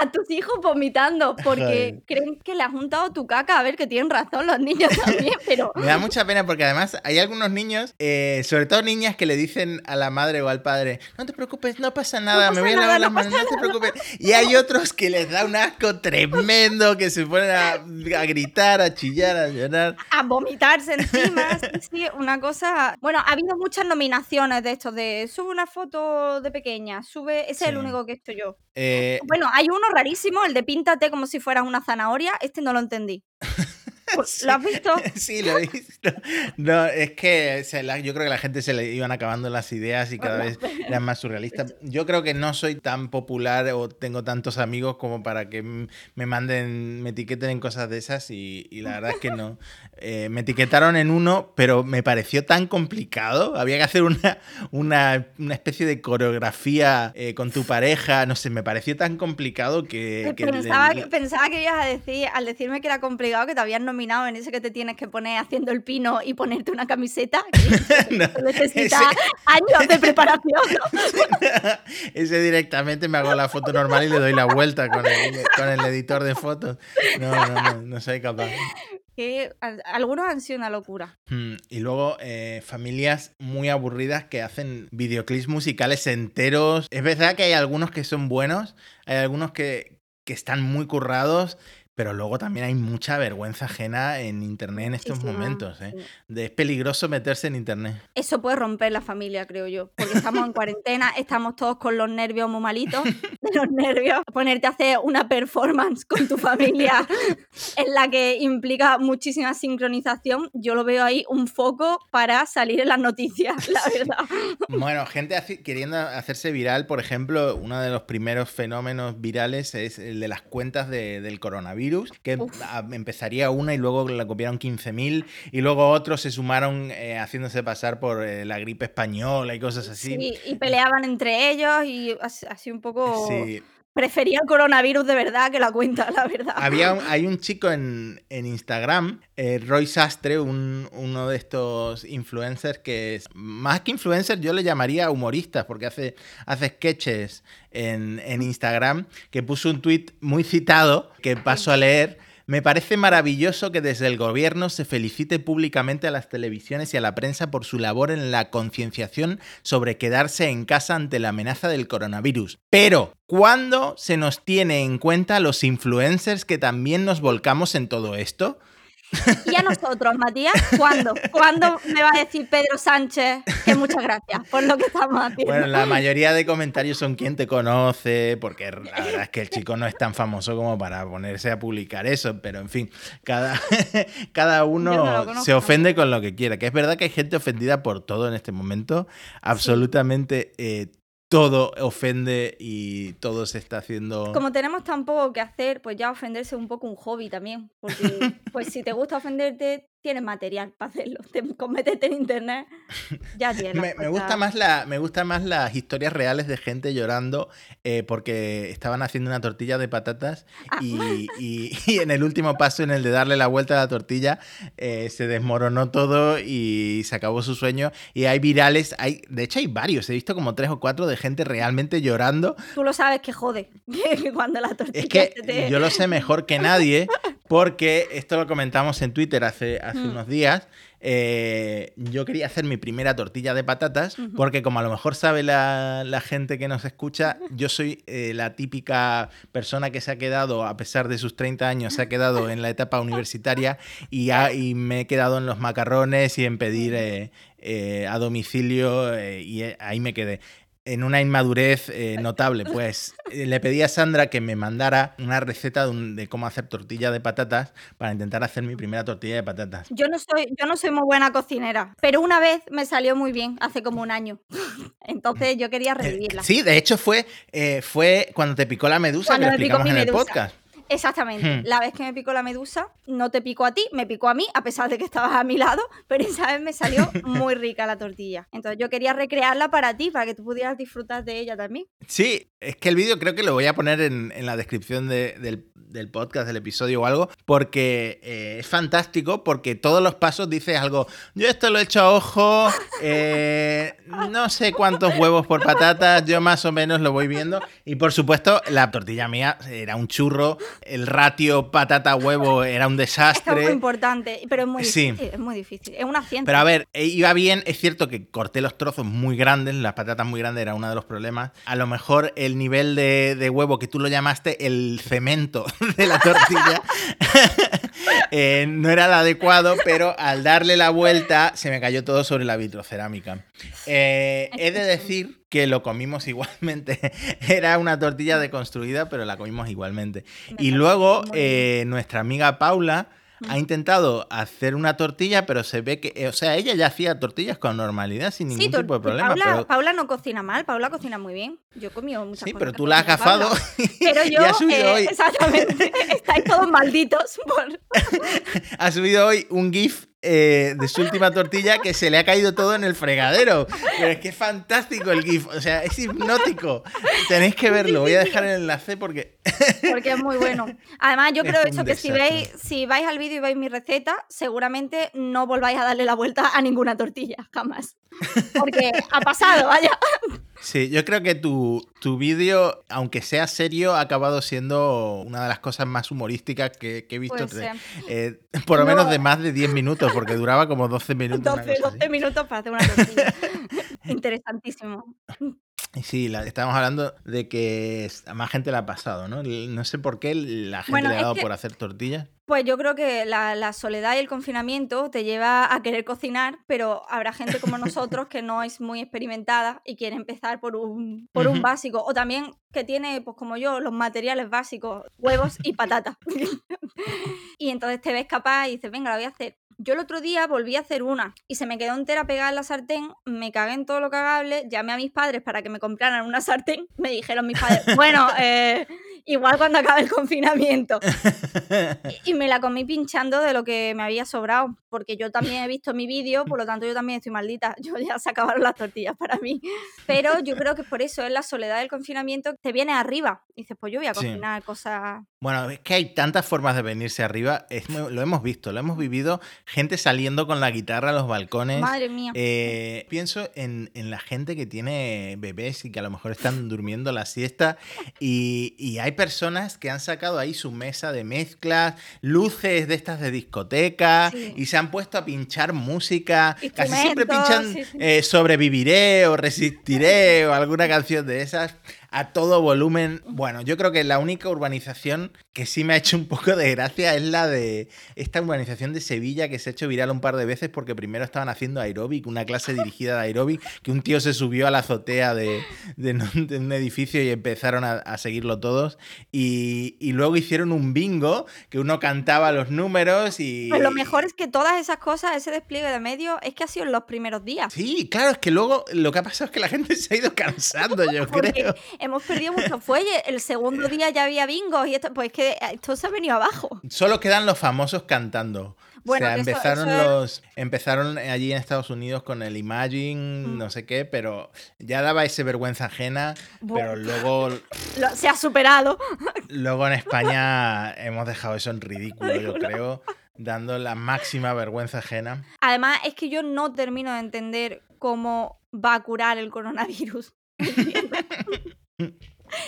a tus hijos vomitando porque creen que le has juntado tu caca. A ver, que tienen razón los niños también, pero. Me da mucha pena porque además hay algunos niños, eh, sobre todo niñas, que le dicen a la madre o al padre: No te preocupes, no pasa nada, no pasa me voy a lavar las manos, no, te preocupes. Y hay otros que les da un asco tremendo, que se ponen a, a gritar, a chillar, a llorar. A vomitarse encima. sí, una cosa. Bueno, ha habido muchas nominaciones de estos de sube una foto de pequeña, sube. Ese sí. es el único que he hecho yo. Eh... Bueno, hay uno rarísimo, el de píntate como si fueras una zanahoria. Este no lo entendí. Sí, ¿Lo has visto? Sí, lo he visto. No, es que la, yo creo que a la gente se le iban acabando las ideas y cada vez eran más surrealistas. Yo creo que no soy tan popular o tengo tantos amigos como para que me manden, me etiqueten en cosas de esas y, y la verdad es que no. Eh, me etiquetaron en uno, pero me pareció tan complicado. Había que hacer una, una, una especie de coreografía eh, con tu pareja. No sé, me pareció tan complicado que... que pensaba, le... pensaba que ibas a decir, al decirme que era complicado, que te habían nominado en ese que te tienes que poner haciendo el pino y ponerte una camiseta. Que no, necesita ese... años de preparación. ¿no? ese directamente me hago la foto normal y le doy la vuelta con el, con el editor de fotos. No, no, no, no soy capaz. Que algunos han sido una locura. Hmm, y luego eh, familias muy aburridas que hacen videoclips musicales enteros. Es verdad que hay algunos que son buenos, hay algunos que, que están muy currados pero luego también hay mucha vergüenza ajena en Internet en estos sí, momentos. ¿eh? Sí. Es peligroso meterse en Internet. Eso puede romper la familia, creo yo. Porque estamos en cuarentena, estamos todos con los nervios muy malitos. los nervios. Ponerte a hacer una performance con tu familia en la que implica muchísima sincronización. Yo lo veo ahí un foco para salir en las noticias, la verdad. Bueno, gente queriendo hacerse viral, por ejemplo, uno de los primeros fenómenos virales es el de las cuentas de, del coronavirus virus, que Uf. empezaría una y luego la copiaron 15.000 y luego otros se sumaron eh, haciéndose pasar por eh, la gripe española y cosas así. Sí, y peleaban entre ellos y así un poco... Sí. Prefería el coronavirus de verdad que la cuenta, la verdad. Había un, hay un chico en, en Instagram, eh, Roy Sastre, un, uno de estos influencers que es, más que influencer, yo le llamaría humoristas, porque hace, hace sketches en, en Instagram, que puso un tweet muy citado que paso a leer Me parece maravilloso que desde el gobierno se felicite públicamente a las televisiones y a la prensa por su labor en la concienciación sobre quedarse en casa ante la amenaza del coronavirus. Pero, ¿cuándo se nos tiene en cuenta los influencers que también nos volcamos en todo esto? Y a nosotros, Matías, ¿cuándo? ¿Cuándo me va a decir Pedro Sánchez que muchas gracias por lo que estamos haciendo? Bueno, la mayoría de comentarios son quien te conoce, porque la verdad es que el chico no es tan famoso como para ponerse a publicar eso, pero en fin, cada, cada uno se ofende con lo que quiera. Que es verdad que hay gente ofendida por todo en este momento, absolutamente eh, todo ofende y todo se está haciendo. Como tenemos tan poco que hacer, pues ya ofenderse es un poco un hobby también. Porque, pues si te gusta ofenderte, tienes material para hacerlo. Te cometete en internet, ya tienes. me, me, gusta más la, me gusta más las historias reales de gente llorando eh, porque estaban haciendo una tortilla de patatas Ah. y, y- y en el último paso, en el de darle la vuelta a la tortilla, eh, se desmoronó todo y se acabó su sueño. Y hay virales, hay, de hecho hay varios, he visto como tres o cuatro de gente realmente llorando. Tú lo sabes que jode. Cuando la tortilla Es que te- yo lo sé mejor que nadie, porque esto lo comentamos en Twitter hace, hace Mm. unos días. eh, yo quería hacer mi primera tortilla de patatas, porque como a lo mejor sabe la, la gente que nos escucha, yo soy eh, la típica persona que se ha quedado, a pesar de sus 30 años, se ha quedado en la etapa universitaria y, ha- y me he quedado en los macarrones y en pedir eh, a domicilio y ahí me quedé en una inmadurez eh, notable, pues eh, le pedí a Sandra que me mandara una receta de, un- de cómo hacer tortilla de patatas para intentar hacer mi primera tortilla de patatas. Yo no soy, yo no soy muy buena cocinera, pero una vez me salió muy bien, hace como un año. Entonces yo quería Eh, revivirla. sí, de hecho fue, eh, fue cuando te picó la medusa Cuando que me picó explicamos mi en el podcast. Exactamente. Hmm. La vez que me picó la medusa, no te picó a ti, me picó a mí, a pesar de que estabas a mi lado, pero esa vez me salió muy rica la tortilla. Entonces yo quería recrearla para ti, para que tú pudieras disfrutar de ella también. Sí, es que el vídeo creo que lo voy a poner en, en la descripción de- del, del podcast, del episodio o algo, porque eh, es fantástico, porque todos los pasos dices algo, yo esto lo he hecho a ojo, eh, no sé cuántos huevos por patatas, yo más o menos lo voy viendo, y por supuesto la tortilla mía era un churro, el ratio patata-huevo era un Esto es desastre. muy importante, pero es muy Sí. difícil. Es muy difícil. Es una ciencia. Pero a ver, eh, iba bien, es cierto que corté los trozos muy grandes, las patatas muy grandes era uno de los problemas. A lo mejor el nivel de, de huevo que tú lo llamaste el cemento de la tortilla eh, no era el adecuado, pero al darle la vuelta se me cayó todo sobre la vitrocerámica. Eh, he de decir que lo comimos igualmente. Era una tortilla deconstruida, pero la comimos igualmente. Me Y luego eh, nuestra amiga Paula ha intentado hacer una tortilla, pero se ve que, eh, o sea, ella ya hacía tortillas con normalidad, sin ningún Sí, tipo de problema. Paula, pero, Paula no cocina mal, Paula cocina muy bien. Yo he comido muchas sí, cosas pero tú la has gafado Pero y yo, ha subido eh, hoy, exactamente, estáis todos malditos por... ha subido hoy un GIF eh, de su última tortilla que se le ha caído todo en el fregadero. Pero es que es fantástico el GIF, o sea, es hipnótico. Tenéis que verlo, voy a dejar el enlace porque porque es muy bueno. Además, yo Es creo eso que si veis, si vais al vídeo y veis mi receta, seguramente no volváis a darle la vuelta a ninguna tortilla, jamás. Porque ha pasado, vaya. Sí, yo creo que tu, tu vídeo, aunque sea serio, ha acabado siendo una de las cosas más humorísticas que, que he visto. Puede ser. Eh, por lo No. menos de más de 10 minutos, porque duraba como 12 minutos. una 12, cosa así. 12 minutos para hacer una tortilla. Interesantísimo. Y sí, la- estábamos hablando de que a más gente le ha pasado, ¿no? No sé por qué la gente Bueno, le ha dado que- por hacer tortillas. Pues yo creo que la, la soledad y el confinamiento te lleva a querer cocinar, pero habrá gente como nosotros que no es muy experimentada y quiere empezar por un, por un básico. O también que tiene, pues como yo, los materiales básicos, huevos y patatas. y entonces te ves capaz y dices, venga, la voy a hacer. Yo el otro día volví a hacer una y se me quedó entera pegada en la sartén, me cagué en todo lo cagable, llamé a mis padres para que me compraran una sartén, me dijeron mis padres, bueno, eh, igual cuando acabe el confinamiento. Y, me la comí pinchando de lo que me había sobrado. porque yo también he visto mi vídeo, por lo tanto yo también estoy maldita. Yo ya se acabaron las tortillas para mí. Pero yo creo que por eso es la soledad del confinamiento, te viene arriba. Y dices, pues yo voy a Sí. cocinar cosas. Bueno, es que hay tantas formas de venirse arriba. es lo hemos visto, lo hemos vivido. Gente saliendo con la guitarra a los balcones. Madre mía. Eh, pienso en, en la gente que tiene bebés y que a lo mejor están durmiendo la siesta y, y hay personas que han sacado ahí su mesa de mezclas, luces de estas de discoteca Sí. y se han puesto a pinchar música. Casi siempre pinchan sí, sí. eh, Sobreviviré o Resistiré o alguna canción de esas a todo volumen. Bueno, yo creo que la única urbanización que sí me ha hecho un poco de gracia es la de esta urbanización de Sevilla que se ha hecho viral un par de veces porque primero estaban haciendo aeróbic, una clase dirigida de aeróbic, que un tío se subió a la azotea de, de un- de un edificio y empezaron a, a seguirlo todos. Y, y luego hicieron un bingo que uno cantaba los números y... Pues lo mejor es que todas esas cosas, ese despliegue de medios, es que ha sido en los primeros días. Sí, claro, es que luego lo que ha pasado es que la gente se ha ido cansando, yo creo. Hemos perdido muchos fuelles. El segundo día ya había bingos y esto, pues es que esto se ha venido abajo. Solo quedan los famosos cantando. Bueno, o sea, eso- empezaron es- empezaron allí en Estados Unidos con el Imagine, Mm. no sé qué, pero ya daba ese vergüenza ajena, pero luego Lo- se ha superado. luego en España hemos dejado eso en ridículo, yo creo, dando la máxima vergüenza ajena. Además, es que yo no termino de entender cómo va a curar el coronavirus.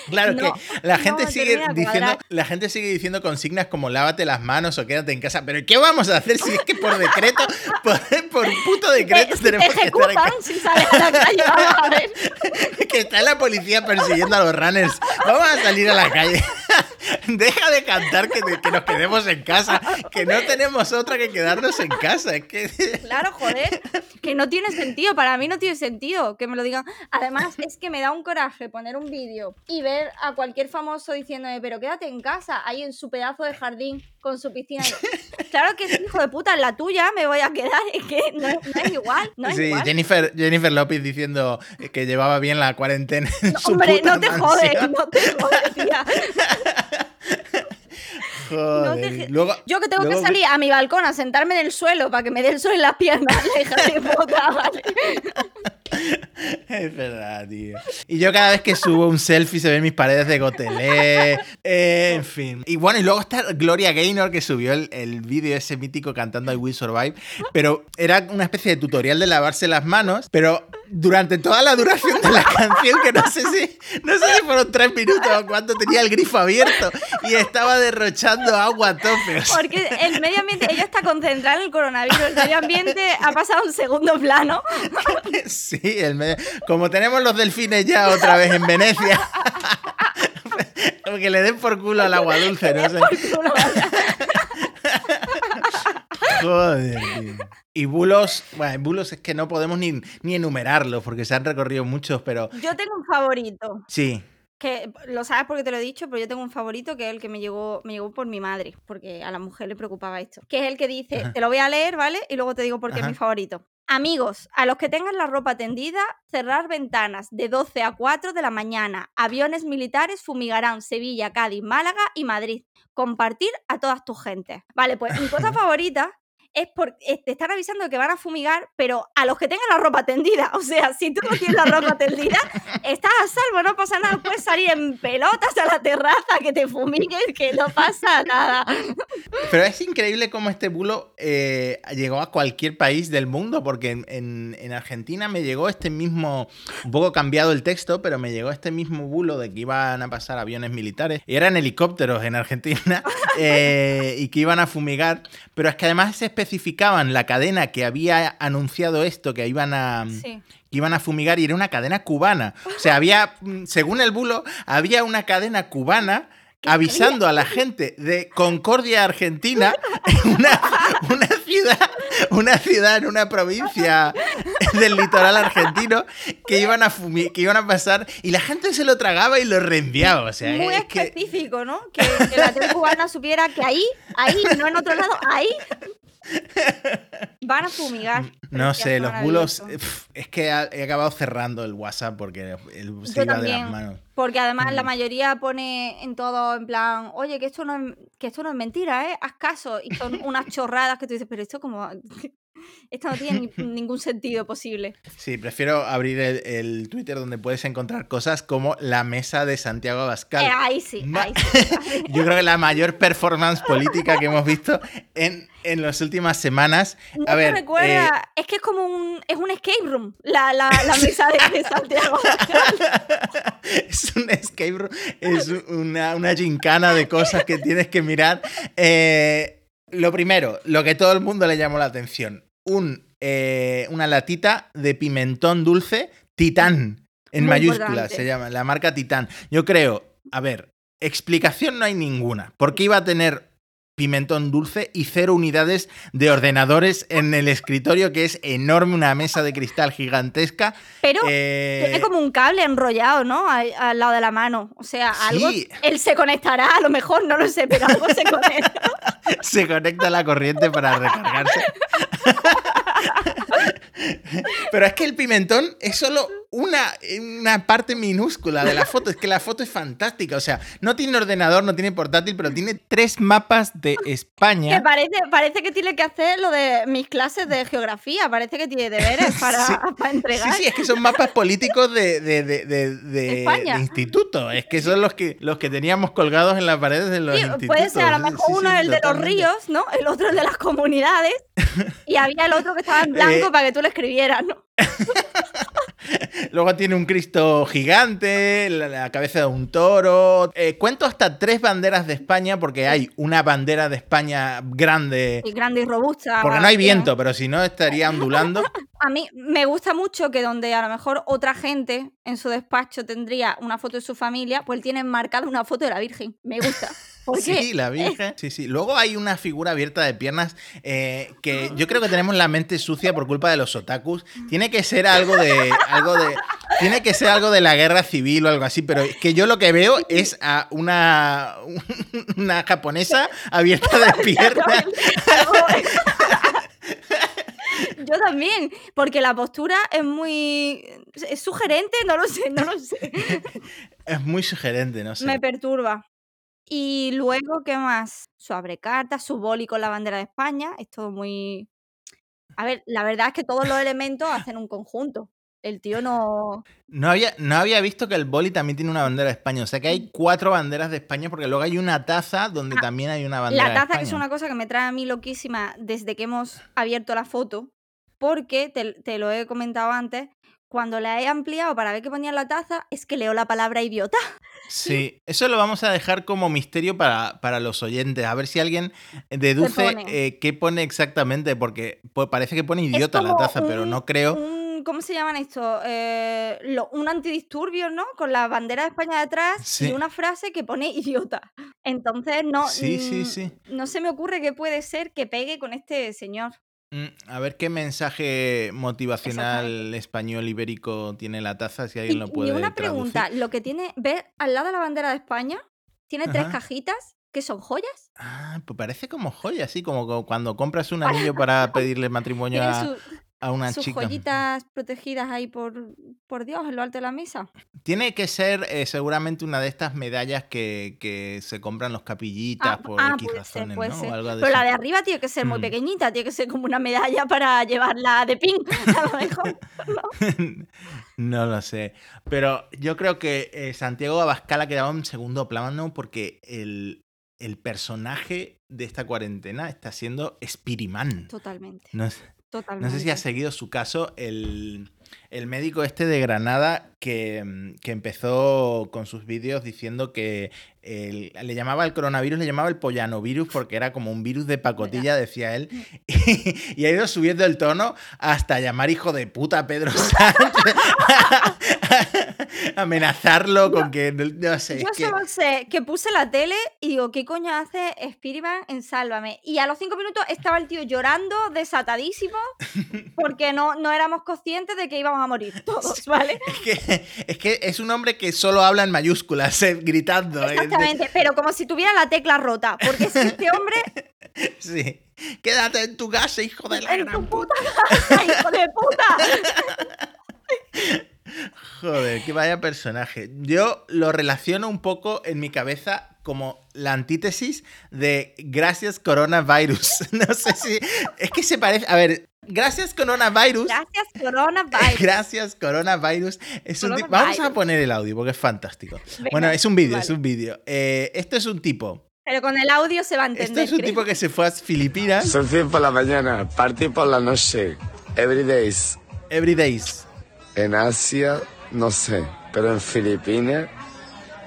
Claro No, que la gente no, sigue diciendo, cuadrar. la gente sigue diciendo consignas como lávate las manos o quédate en casa, pero ¿qué vamos a hacer si es que por decreto, por, por puto decreto Te, si te tenemos que estar en ejecutan si sales a la calle, vamos a ver. que está la policía persiguiendo a los runners. Vamos a salir a la calle. Deja de cantar que, que nos quedemos en casa, que no tenemos otra que quedarnos en casa. Es que Claro, joder, que no tiene sentido, para mí no tiene sentido que me lo digan. Además, es que me da un coraje poner un vídeo y ver a cualquier famoso diciéndome, pero quédate en casa, ahí en su pedazo de jardín con su piscina. Claro que es hijo de puta, en la tuya me voy a quedar, es que no, no es igual, no es sí, igual. Jennifer, Jennifer López diciendo que llevaba bien la cuarentena. En No, su hombre, puta no te mansión. jodes, no te jodes, tía. Joder, No te y je- luego- Yo que tengo que salir a mi balcón a sentarme en el suelo para que me dé el sol en las piernas, hija de puta, ¿vale? Es verdad, tío. Y yo cada vez que subo un selfie se ven mis paredes de gotelé. eh, en fin. Y bueno, y luego está Gloria Gaynor que subió el, el vídeo ese mítico cantando I Will Survive. Pero era una especie de tutorial de lavarse las manos. Pero durante toda la duración de la canción, que no sé si, no sé si fueron tres minutos o cuánto tenía el grifo abierto. Y estaba derrochando agua a tope. Porque el medio ambiente, ella está concentrada en el coronavirus, el medio ambiente ha pasado a un segundo plano. Sí, el medio- como tenemos los delfines ya otra vez en Venecia. que le den por culo al agua dulce, no sé. Joder, tío. Y bulos, bueno, bulos es que no podemos ni, ni enumerarlos porque se han recorrido muchos, pero Yo tengo un favorito, sí. que lo sabes porque te lo he dicho, pero yo tengo un favorito que es el que me llegó, me llegó por mi madre, porque a la mujer le preocupaba esto. Que es el que dice, Ajá. te lo voy a leer, ¿vale? Y luego te digo por qué es mi favorito. Amigos, a los que tengan la ropa tendida, cerrar ventanas de 12 a 4 de la mañana. Aviones militares fumigarán Sevilla, Cádiz, Málaga y Madrid. Compartir a todas tus gentes. Vale, pues mi cosa favorita es porque te están avisando que van a fumigar, pero a los que tengan la ropa tendida. O sea, si tú no tienes la ropa tendida, estás a salvo, no pasa nada. Puedes salir en pelotas a la terraza, que te fumiguen, que no pasa nada. Pero es increíble cómo este bulo eh, llegó a cualquier país del mundo, porque en, en- en Argentina me llegó este mismo, un poco cambiado el texto, pero me llegó este mismo bulo de que iban a pasar aviones militares. Y eran helicópteros en Argentina eh, y que iban a fumigar. Pero es que además se especificaban la cadena que había anunciado esto, que iban a... Sí. que iban a fumigar y era una cadena cubana. O sea, había, mm, según el bulo, había una cadena cubana avisando a la gente de Concordia, Argentina, una, una ciudad, una ciudad en una provincia del litoral argentino que iban a fumi- que iban a pasar y la gente se lo tragaba y lo reenviaba. O sea, Muy es que específico, ¿no? Que, que la tele cubana supiera que ahí, ahí, no en otro lado, ahí. Van a fumigar. No pero sé, los bulos. pf, Es que he acabado cerrando el WhatsApp porque el, se Yo iba de las manos. Porque además la Mm. mayoría pone en todo en plan, oye, que esto no es, que esto no es mentira, ¿eh? Haz caso. Y son unas chorradas que tú dices, pero esto como... Esto no tiene ni- ningún sentido posible. Sí, prefiero abrir el, el Twitter donde puedes encontrar cosas como la mesa de Santiago Abascal. Eh, ahí sí, Ma- ahí sí. Yo creo que la mayor performance política que hemos visto en, en las últimas semanas. ¿No A ver, eh, recuerda? es que es como un, es un escape room, la, la, la mesa de, de Santiago. es un escape room, es una, una gincana de cosas que tienes que mirar. Eh, lo primero, lo que todo el mundo le llamó la atención, un, eh, una latita de pimentón dulce Titán, en Muy mayúsculas importante. se llama, la marca Titán. Yo creo, a ver, explicación no hay ninguna. ¿Por qué iba a tener pimentón dulce y cero unidades de ordenadores en el escritorio, que es enorme, una mesa de cristal gigantesca? Pero Eh, tiene como un cable enrollado, ¿no? Al, al lado de la mano. O sea, algo. Sí. Él se conectará, a lo mejor, no lo sé, pero algo se conecta. se conecta a la corriente para recargarse. Pero es que el pimentón es solo una, una parte minúscula de la foto. Es que la foto es fantástica. O sea, no tiene ordenador, no tiene portátil, pero tiene tres mapas de Que España. parece, parece que tiene que hacer lo de mis clases de geografía. Parece que tiene deberes para, Sí. para Sí, entregar. sí, es que son mapas políticos de, de, de, de- instituto. Es que son los que, los que teníamos colgados en las paredes de los Sí, institutos. puede ser, a lo mejor uno es el de los ríos, ¿no? El otro el de las comunidades. Y había el otro que estaba en blanco Eh, para que tú le escribieras, ¿no? Luego tiene un Cristo gigante, la, la cabeza de un toro. Eh, cuento hasta tres banderas de España porque hay una bandera de España grande. Y grande y robusta. Porque no hay bien. viento, pero si no estaría ondulando. A mí me gusta mucho que donde a lo mejor otra gente en su despacho tendría una foto de su familia, pues él tiene enmarcada una foto de la Virgen. Me gusta. Sí, la Virgen. Sí, sí. Luego hay una figura abierta de piernas eh, que yo creo que tenemos la mente sucia por culpa de los otakus. Tiene que ser algo de. algo de. Tiene que ser algo de la guerra civil o algo así, pero es que yo lo que veo es a una. una japonesa abierta de piernas. Yo también, porque la postura es muy... es sugerente, no lo sé, no lo sé. Es muy sugerente, no sé. Me perturba. Y luego, ¿qué más? Su abrecarta, su boli con la bandera de España, es todo muy... A ver, la verdad es que todos los elementos hacen un conjunto. El tío no... No había, no había visto que el boli también tiene una bandera de España. O sea que hay cuatro banderas de España porque luego hay una taza donde también hay una bandera Ah, La de taza, España. que es una cosa que me trae a mí loquísima desde que hemos abierto la foto, porque te, te lo he comentado antes, cuando la he ampliado para ver qué ponía en la taza, es que leo la palabra idiota. Sí, eso lo vamos a dejar como misterio para, para los oyentes. A ver si alguien deduce pone? eh, qué pone exactamente, porque pues, parece que pone idiota la taza, pero no creo. un- ¿Cómo se llaman esto? Eh, lo- un antidisturbios, ¿no? Con la bandera de España detrás Sí. y una frase que pone idiota. Entonces, no, Sí, sí, mm, no se me ocurre qué puede ser que pegue con este señor. Mm, A ver qué mensaje motivacional español ibérico tiene la taza, si alguien Y, lo y puede una traducir. pregunta, lo que tiene, ¿ves al lado de la bandera de España? Tiene tres cajitas que son joyas. Ah, pues parece como joya, así como co- cuando compras un anillo para pedirle matrimonio a, su- a una sus chica. joyitas protegidas ahí por, por Dios en lo alto de la mesa. Tiene que ser eh, seguramente una de estas medallas que, que se compran los capillitas Ah, por ah, X ser, razones, puede ¿no? ser. O algo de Pero la de arriba tiene que ser muy Mm. pequeñita, tiene que ser como una medalla para llevarla de pin, a lo mejor. no lo sé. Pero yo creo que eh, Santiago Abascal ha quedado en segundo plano porque el, el personaje de esta cuarentena está siendo Spiriman. Totalmente, No, no sé si has seguido su caso, el, el médico este de Granada que, mm, que empezó con sus vídeos diciendo que el- le llamaba al coronavirus, le llamaba el pollanovirus porque era como un virus de pacotilla, decía él, y, y ha ido subiendo el tono hasta llamar hijo de puta a Pedro Sánchez, amenazarlo con que, no, sé, Yo que... solo sé que puse la tele y digo, ¿qué coño hace Spiderman en Sálvame? Y a los cinco minutos estaba el tío llorando, desatadísimo, porque no, no éramos conscientes de que íbamos a morir todos, ¿vale? Es que, es que es un hombre que solo habla en mayúsculas, eh, gritando. eh, de- Exactamente, pero como si tuviera la tecla rota, porque si este hombre Sí. Quédate en tu casa, hijo de la en gran tu puta casa, hijo de puta. Joder, que vaya personaje. Yo lo relaciono un poco en mi cabeza como la antítesis de gracias coronavirus. No sé si... Es que se parece... A ver, gracias coronavirus. Gracias, coronavirus. Gracias coronavirus. Es un. Vamos a poner el audio porque es fantástico. Venga, bueno, es un vídeo, vale. es un vídeo. Eh, esto es un tipo. Pero con el audio se va a Esto entender. es un creo. tipo que se fue a Filipinas. Surfing por la mañana, party por la noche, every days. Every days. En Asia, no sé, pero en Filipinas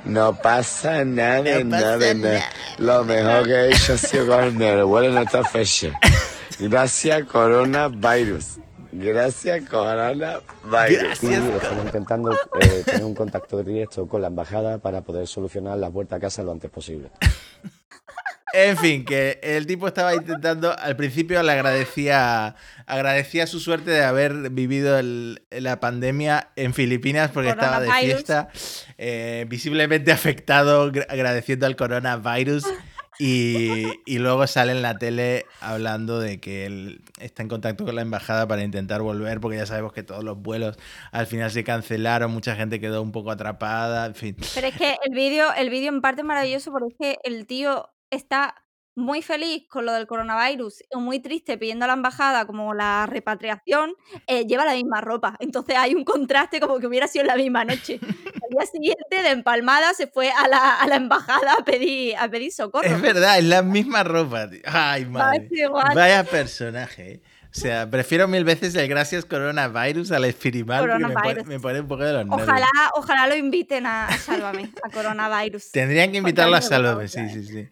no pasa nada, No nada, nada. nada. Lo mejor que he hecho ha sido comerme el vuelo en esta fecha. Gracias coronavirus. Gracias coronavirus. Gracias. Estamos intentando eh, tener un contacto directo con la embajada para poder solucionar la vuelta a casa lo antes posible. En fin, que el tipo estaba intentando, al principio le agradecía, agradecía su suerte de haber vivido el- la pandemia en Filipinas porque estaba de fiesta, eh, visiblemente afectado, gra- agradeciendo al coronavirus. Y, y luego sale en la tele hablando de que él está en contacto con la embajada para intentar volver, porque ya sabemos que todos los vuelos al final se cancelaron, mucha gente quedó un poco atrapada, en fin. Pero es que el vídeo, el vídeo en parte es maravilloso porque es que el tío está muy feliz con lo del coronavirus o muy triste pidiendo a la embajada como la repatriación, eh, lleva la misma ropa. Entonces hay un contraste como que hubiera sido la misma noche. Al día siguiente, de empalmada, se fue a la, a la embajada a pedir, a pedir socorro. Es verdad, es la misma ropa. tío. Ay, madre. Vaya personaje. O sea, prefiero mil veces el gracias coronavirus al espirimal porque me pone, Coronavirus. me pone un poco de los nervios. Ojalá, ojalá lo inviten a, a Sálvame, a coronavirus. Tendrían que invitarlo a Sálvame, sí, sí, sí.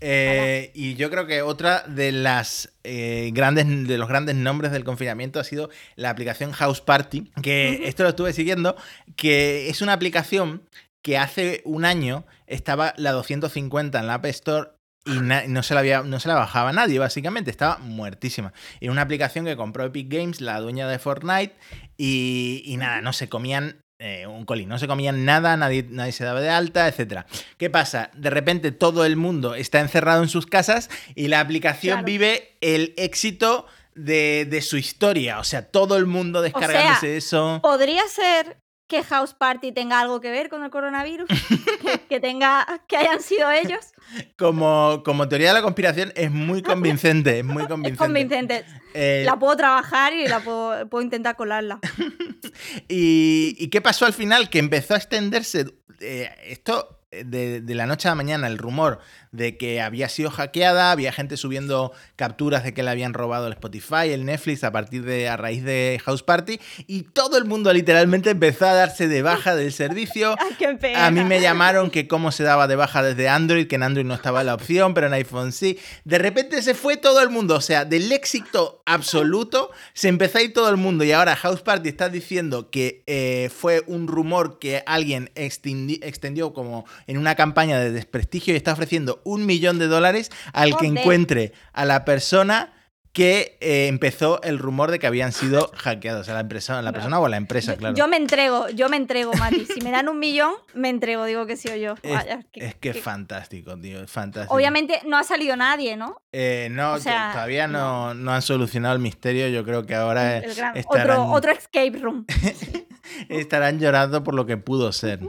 Eh, y yo creo que otra de las eh, grandes de los grandes nombres del confinamiento ha sido la aplicación House Party, que esto lo estuve siguiendo, que es una aplicación que hace un año estaba la 250 en la App Store y no, se la había, no se la bajaba nadie, básicamente, estaba muertísima. Y una aplicación que compró Epic Games, la dueña de Fortnite, y, y nada, no se comían eh, un colín, no se comían nada, nadie, nadie se daba de alta, etc. ¿Qué pasa? De repente todo el mundo está encerrado en sus casas y la aplicación Claro. vive el éxito de, de su historia. O sea, todo el mundo descargándose eso. ¿Podría ser que House Party tenga algo que ver con el coronavirus? que, que tenga, que hayan sido ellos. Como, como teoría de la conspiración es muy convincente, es muy Es convincente. Eh, La puedo trabajar y la puedo, puedo intentar colarla. y, y qué pasó al final? Que empezó a extenderse eh, esto eh, de, de la noche a la mañana, el rumor de que había sido hackeada, había gente subiendo capturas de que le habían robado el Spotify, el Netflix a partir de a raíz de House Party y todo el mundo literalmente empezó a darse de baja del servicio. A mí me llamaron que cómo se daba de baja desde Android, que en Android no estaba la opción, pero en iPhone sí. De repente se fue todo el mundo, o sea, del éxito absoluto se empezó a ir todo el mundo y ahora House Party está diciendo que eh, fue un rumor que alguien extendi- extendió como en una campaña de desprestigio y está ofreciendo un millón de dólares al que encuentre a la persona que eh, empezó el rumor de que habían sido hackeados, a la empresa, la persona o la empresa, claro. Yo me entrego, yo me entrego, Mati. Si me dan un millón, me entrego, digo que sí o yo. Es, Vaya, que- es que es que- fantástico, tío, es fantástico. Obviamente no ha salido nadie, ¿no? Eh, no, o sea, todavía no, no han solucionado el misterio. Yo creo que ahora gran- estarán, otro, otro escape room. estarán llorando por lo que pudo ser.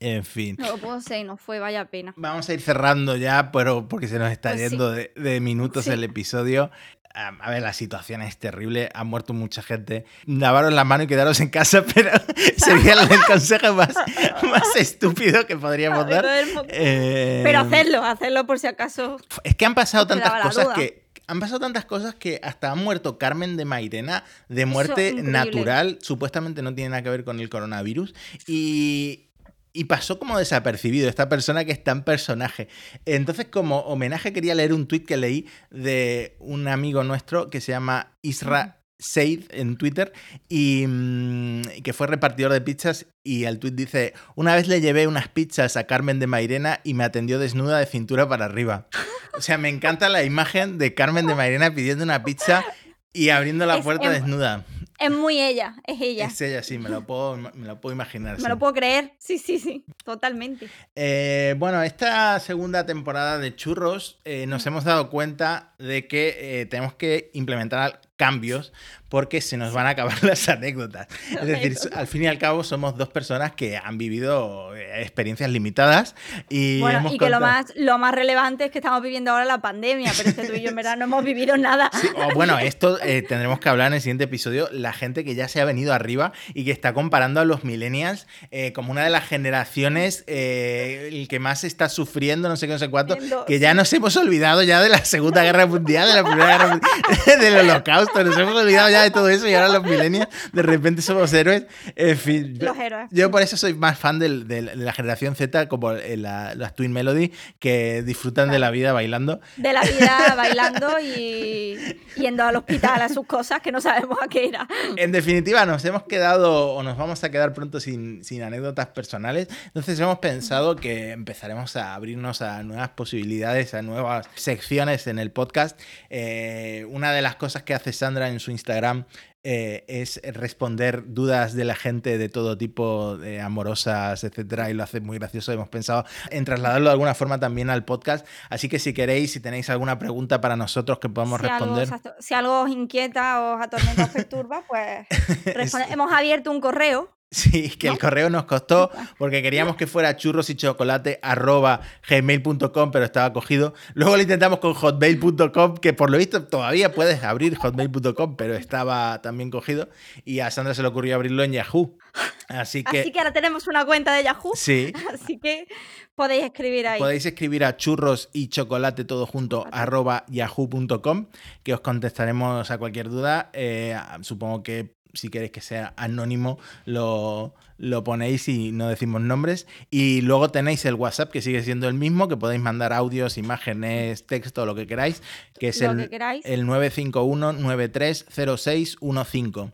En fin. No lo puedo ser y no fue, vaya pena. Vamos a ir cerrando ya, pero porque se nos está Pues sí. yendo de, de minutos Sí. el episodio. A a ver, la situación es terrible, ha muerto mucha gente. Lavaros la mano y quedaros en casa, pero sería el consejo más, más estúpido que podríamos dar. Eh, Pero hacerlo, hacerlo por si acaso. Es que han pasado tantas cosas que. Han pasado tantas cosas que hasta ha muerto Carmen de Mairena de muerte natural. Supuestamente no tiene nada que ver con el coronavirus. Y. Y pasó como desapercibido esta persona que es tan personaje. Entonces, como homenaje, quería leer un tuit que leí de un amigo nuestro que se llama Isra Seid en Twitter y mm, que fue repartidor de pizzas y el tuit dice, una vez le llevé unas pizzas a Carmen de Mairena y me atendió desnuda de cintura para arriba. O sea, me encanta la imagen de Carmen de Mairena pidiendo una pizza y abriendo la puerta em- desnuda. Es muy ella, es ella. Es ella, sí, me lo puedo, me lo puedo imaginar. Me sí. lo puedo creer. Sí, sí, sí. Totalmente. Eh, bueno, esta segunda temporada de Churros eh, nos hemos dado cuenta de que eh, tenemos que implementar cambios porque se nos van a acabar las anécdotas. Es decir, al fin y al cabo somos dos personas que han vivido eh, experiencias limitadas y Bueno, hemos y que lo contado- más, lo más relevante es que estamos viviendo ahora la pandemia, pero es que tú y yo en verdad no hemos vivido nada. Sí, o bueno, esto eh, tendremos que hablar en el siguiente episodio. La gente que ya se ha venido arriba y que está comparando a los millennials eh, como una de las generaciones eh, el que más está sufriendo, no sé qué, no sé cuánto, que ya nos hemos olvidado ya de la Segunda Guerra Mundial, de la Primera Guerra Mundial, del Holocausto, nos hemos olvidado ya de todo eso y ahora los millennials de repente somos héroes. En fin, yo, Los héroes. yo por eso soy más fan del- del- de la generación Z, como la- las Twin Melody, que disfrutan de la vida bailando. De la vida bailando y yendo al hospital a sus cosas que no sabemos a qué era. En definitiva, nos hemos quedado o nos vamos a quedar pronto sin, sin anécdotas personales. Entonces hemos pensado que empezaremos a abrirnos a nuevas posibilidades, a nuevas secciones en el podcast. Eh, una de las cosas que hace Sandra en su Instagram eh, es responder dudas de la gente de todo tipo, de amorosas, etcétera, y lo hace muy gracioso. Hemos pensado en trasladarlo de alguna forma también al podcast. Así que si queréis, si tenéis alguna pregunta para nosotros que podamos Si responder. si algo os inquieta, os atormenta, os perturba, pues hemos abierto un correo. Sí, que el correo nos costó porque queríamos que fuera churros y chocolate arroba gmail.com, pero estaba cogido. Luego lo intentamos con hotmail.com, que por lo visto todavía puedes abrir hotmail.com, pero estaba también cogido. Y a Sandra se le ocurrió abrirlo en Yahoo. Así que, Así que ahora tenemos una cuenta de Yahoo. sí, Así que podéis escribir ahí. podéis escribir a churros y chocolate todo junto arroba yahoo.com, que os contestaremos a cualquier duda. Eh, supongo que si queréis que sea anónimo, lo, lo ponéis y no decimos nombres. Y luego tenéis el WhatsApp, que sigue siendo el mismo, que podéis mandar audios, imágenes, texto, lo que queráis, que es Lo el, que el 951-930615.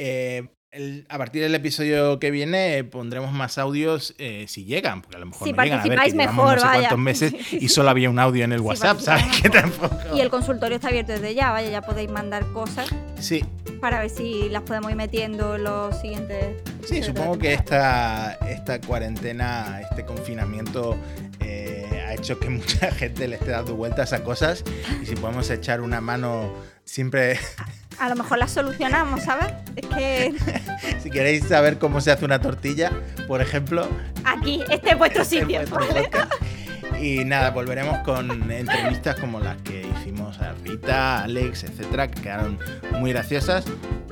Eh, el- a partir del episodio que viene eh, pondremos más audios eh, si llegan, porque a lo mejor Si no llegan a ver que mejor, no sé vaya. cuántos meses y solo había un audio en el Si WhatsApp, ¿sabes? Que tampoco... Y el consultorio está abierto desde ya, vaya, ya podéis mandar cosas Sí, para ver si las podemos ir metiendo en los siguientes. sí, supongo que esta, esta cuarentena, este confinamiento eh, ha hecho que mucha gente le esté dando vueltas a cosas y si podemos echar una mano siempre, A lo mejor las solucionamos, ¿sabes? Es que si queréis saber cómo se hace una tortilla, por ejemplo, aquí, este es vuestro este es sitio. vuestro ¿vale? podcast. Y nada, volveremos con entrevistas como las que hicimos a Rita, Alex, etcétera, que quedaron muy graciosas.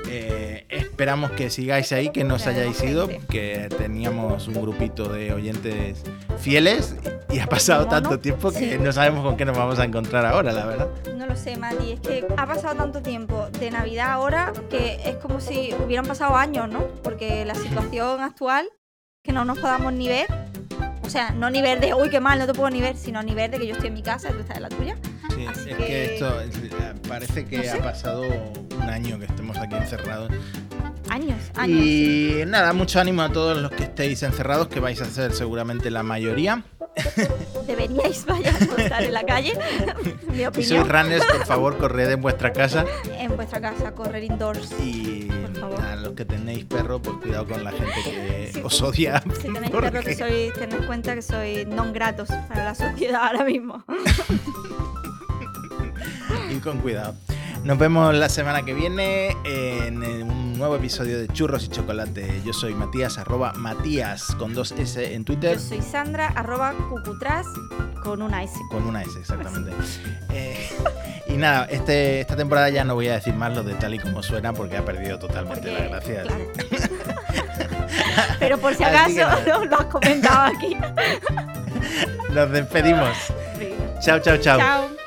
Eh, esperamos que sigáis ahí, que no os hayáis ido, que teníamos un grupito de oyentes fieles y ha pasado ¿Cómo tanto no? tiempo que Sí. no sabemos con qué nos vamos a encontrar ahora, la verdad. No lo sé, Mati, es que ha pasado tanto tiempo de Navidad ahora que es como si hubieran pasado años, ¿no? Porque la situación actual, que no nos podamos ni ver, o sea, no ni ver de, uy, qué mal, no te puedo ni ver, sino ni ver de que yo estoy en mi casa y tú estás en la tuya. Sí, Así es que, que- esto es- parece que No sé. ha pasado un año que estemos aquí encerrados. Años, años. Y nada, mucho ánimo a todos los que estéis encerrados, que vais a ser seguramente la mayoría. Deberíais, vaya, no estar en la calle, mi Si sois runners, por favor, corred en vuestra casa. En vuestra casa, correr indoors. Y a los que tenéis perro, pues cuidado con la gente que Sí. os odia. Si tenéis porque- perro que sois, tened cuenta que sois non gratos para la sociedad ahora mismo. Y con cuidado. Nos vemos la semana que viene en un nuevo episodio de Churros y Chocolate. Yo soy Matías, arroba Matías con dos S en Twitter. Yo soy Sandra, arroba cucutras, con una S. Con una S, exactamente. Eh, y nada, este, esta temporada ya no voy a decir más lo de tal y como suena porque ha perdido totalmente Porque, la gracia. claro. Pero por si acaso no lo has comentado aquí. Nos despedimos. Chao, chao, chao. Chao.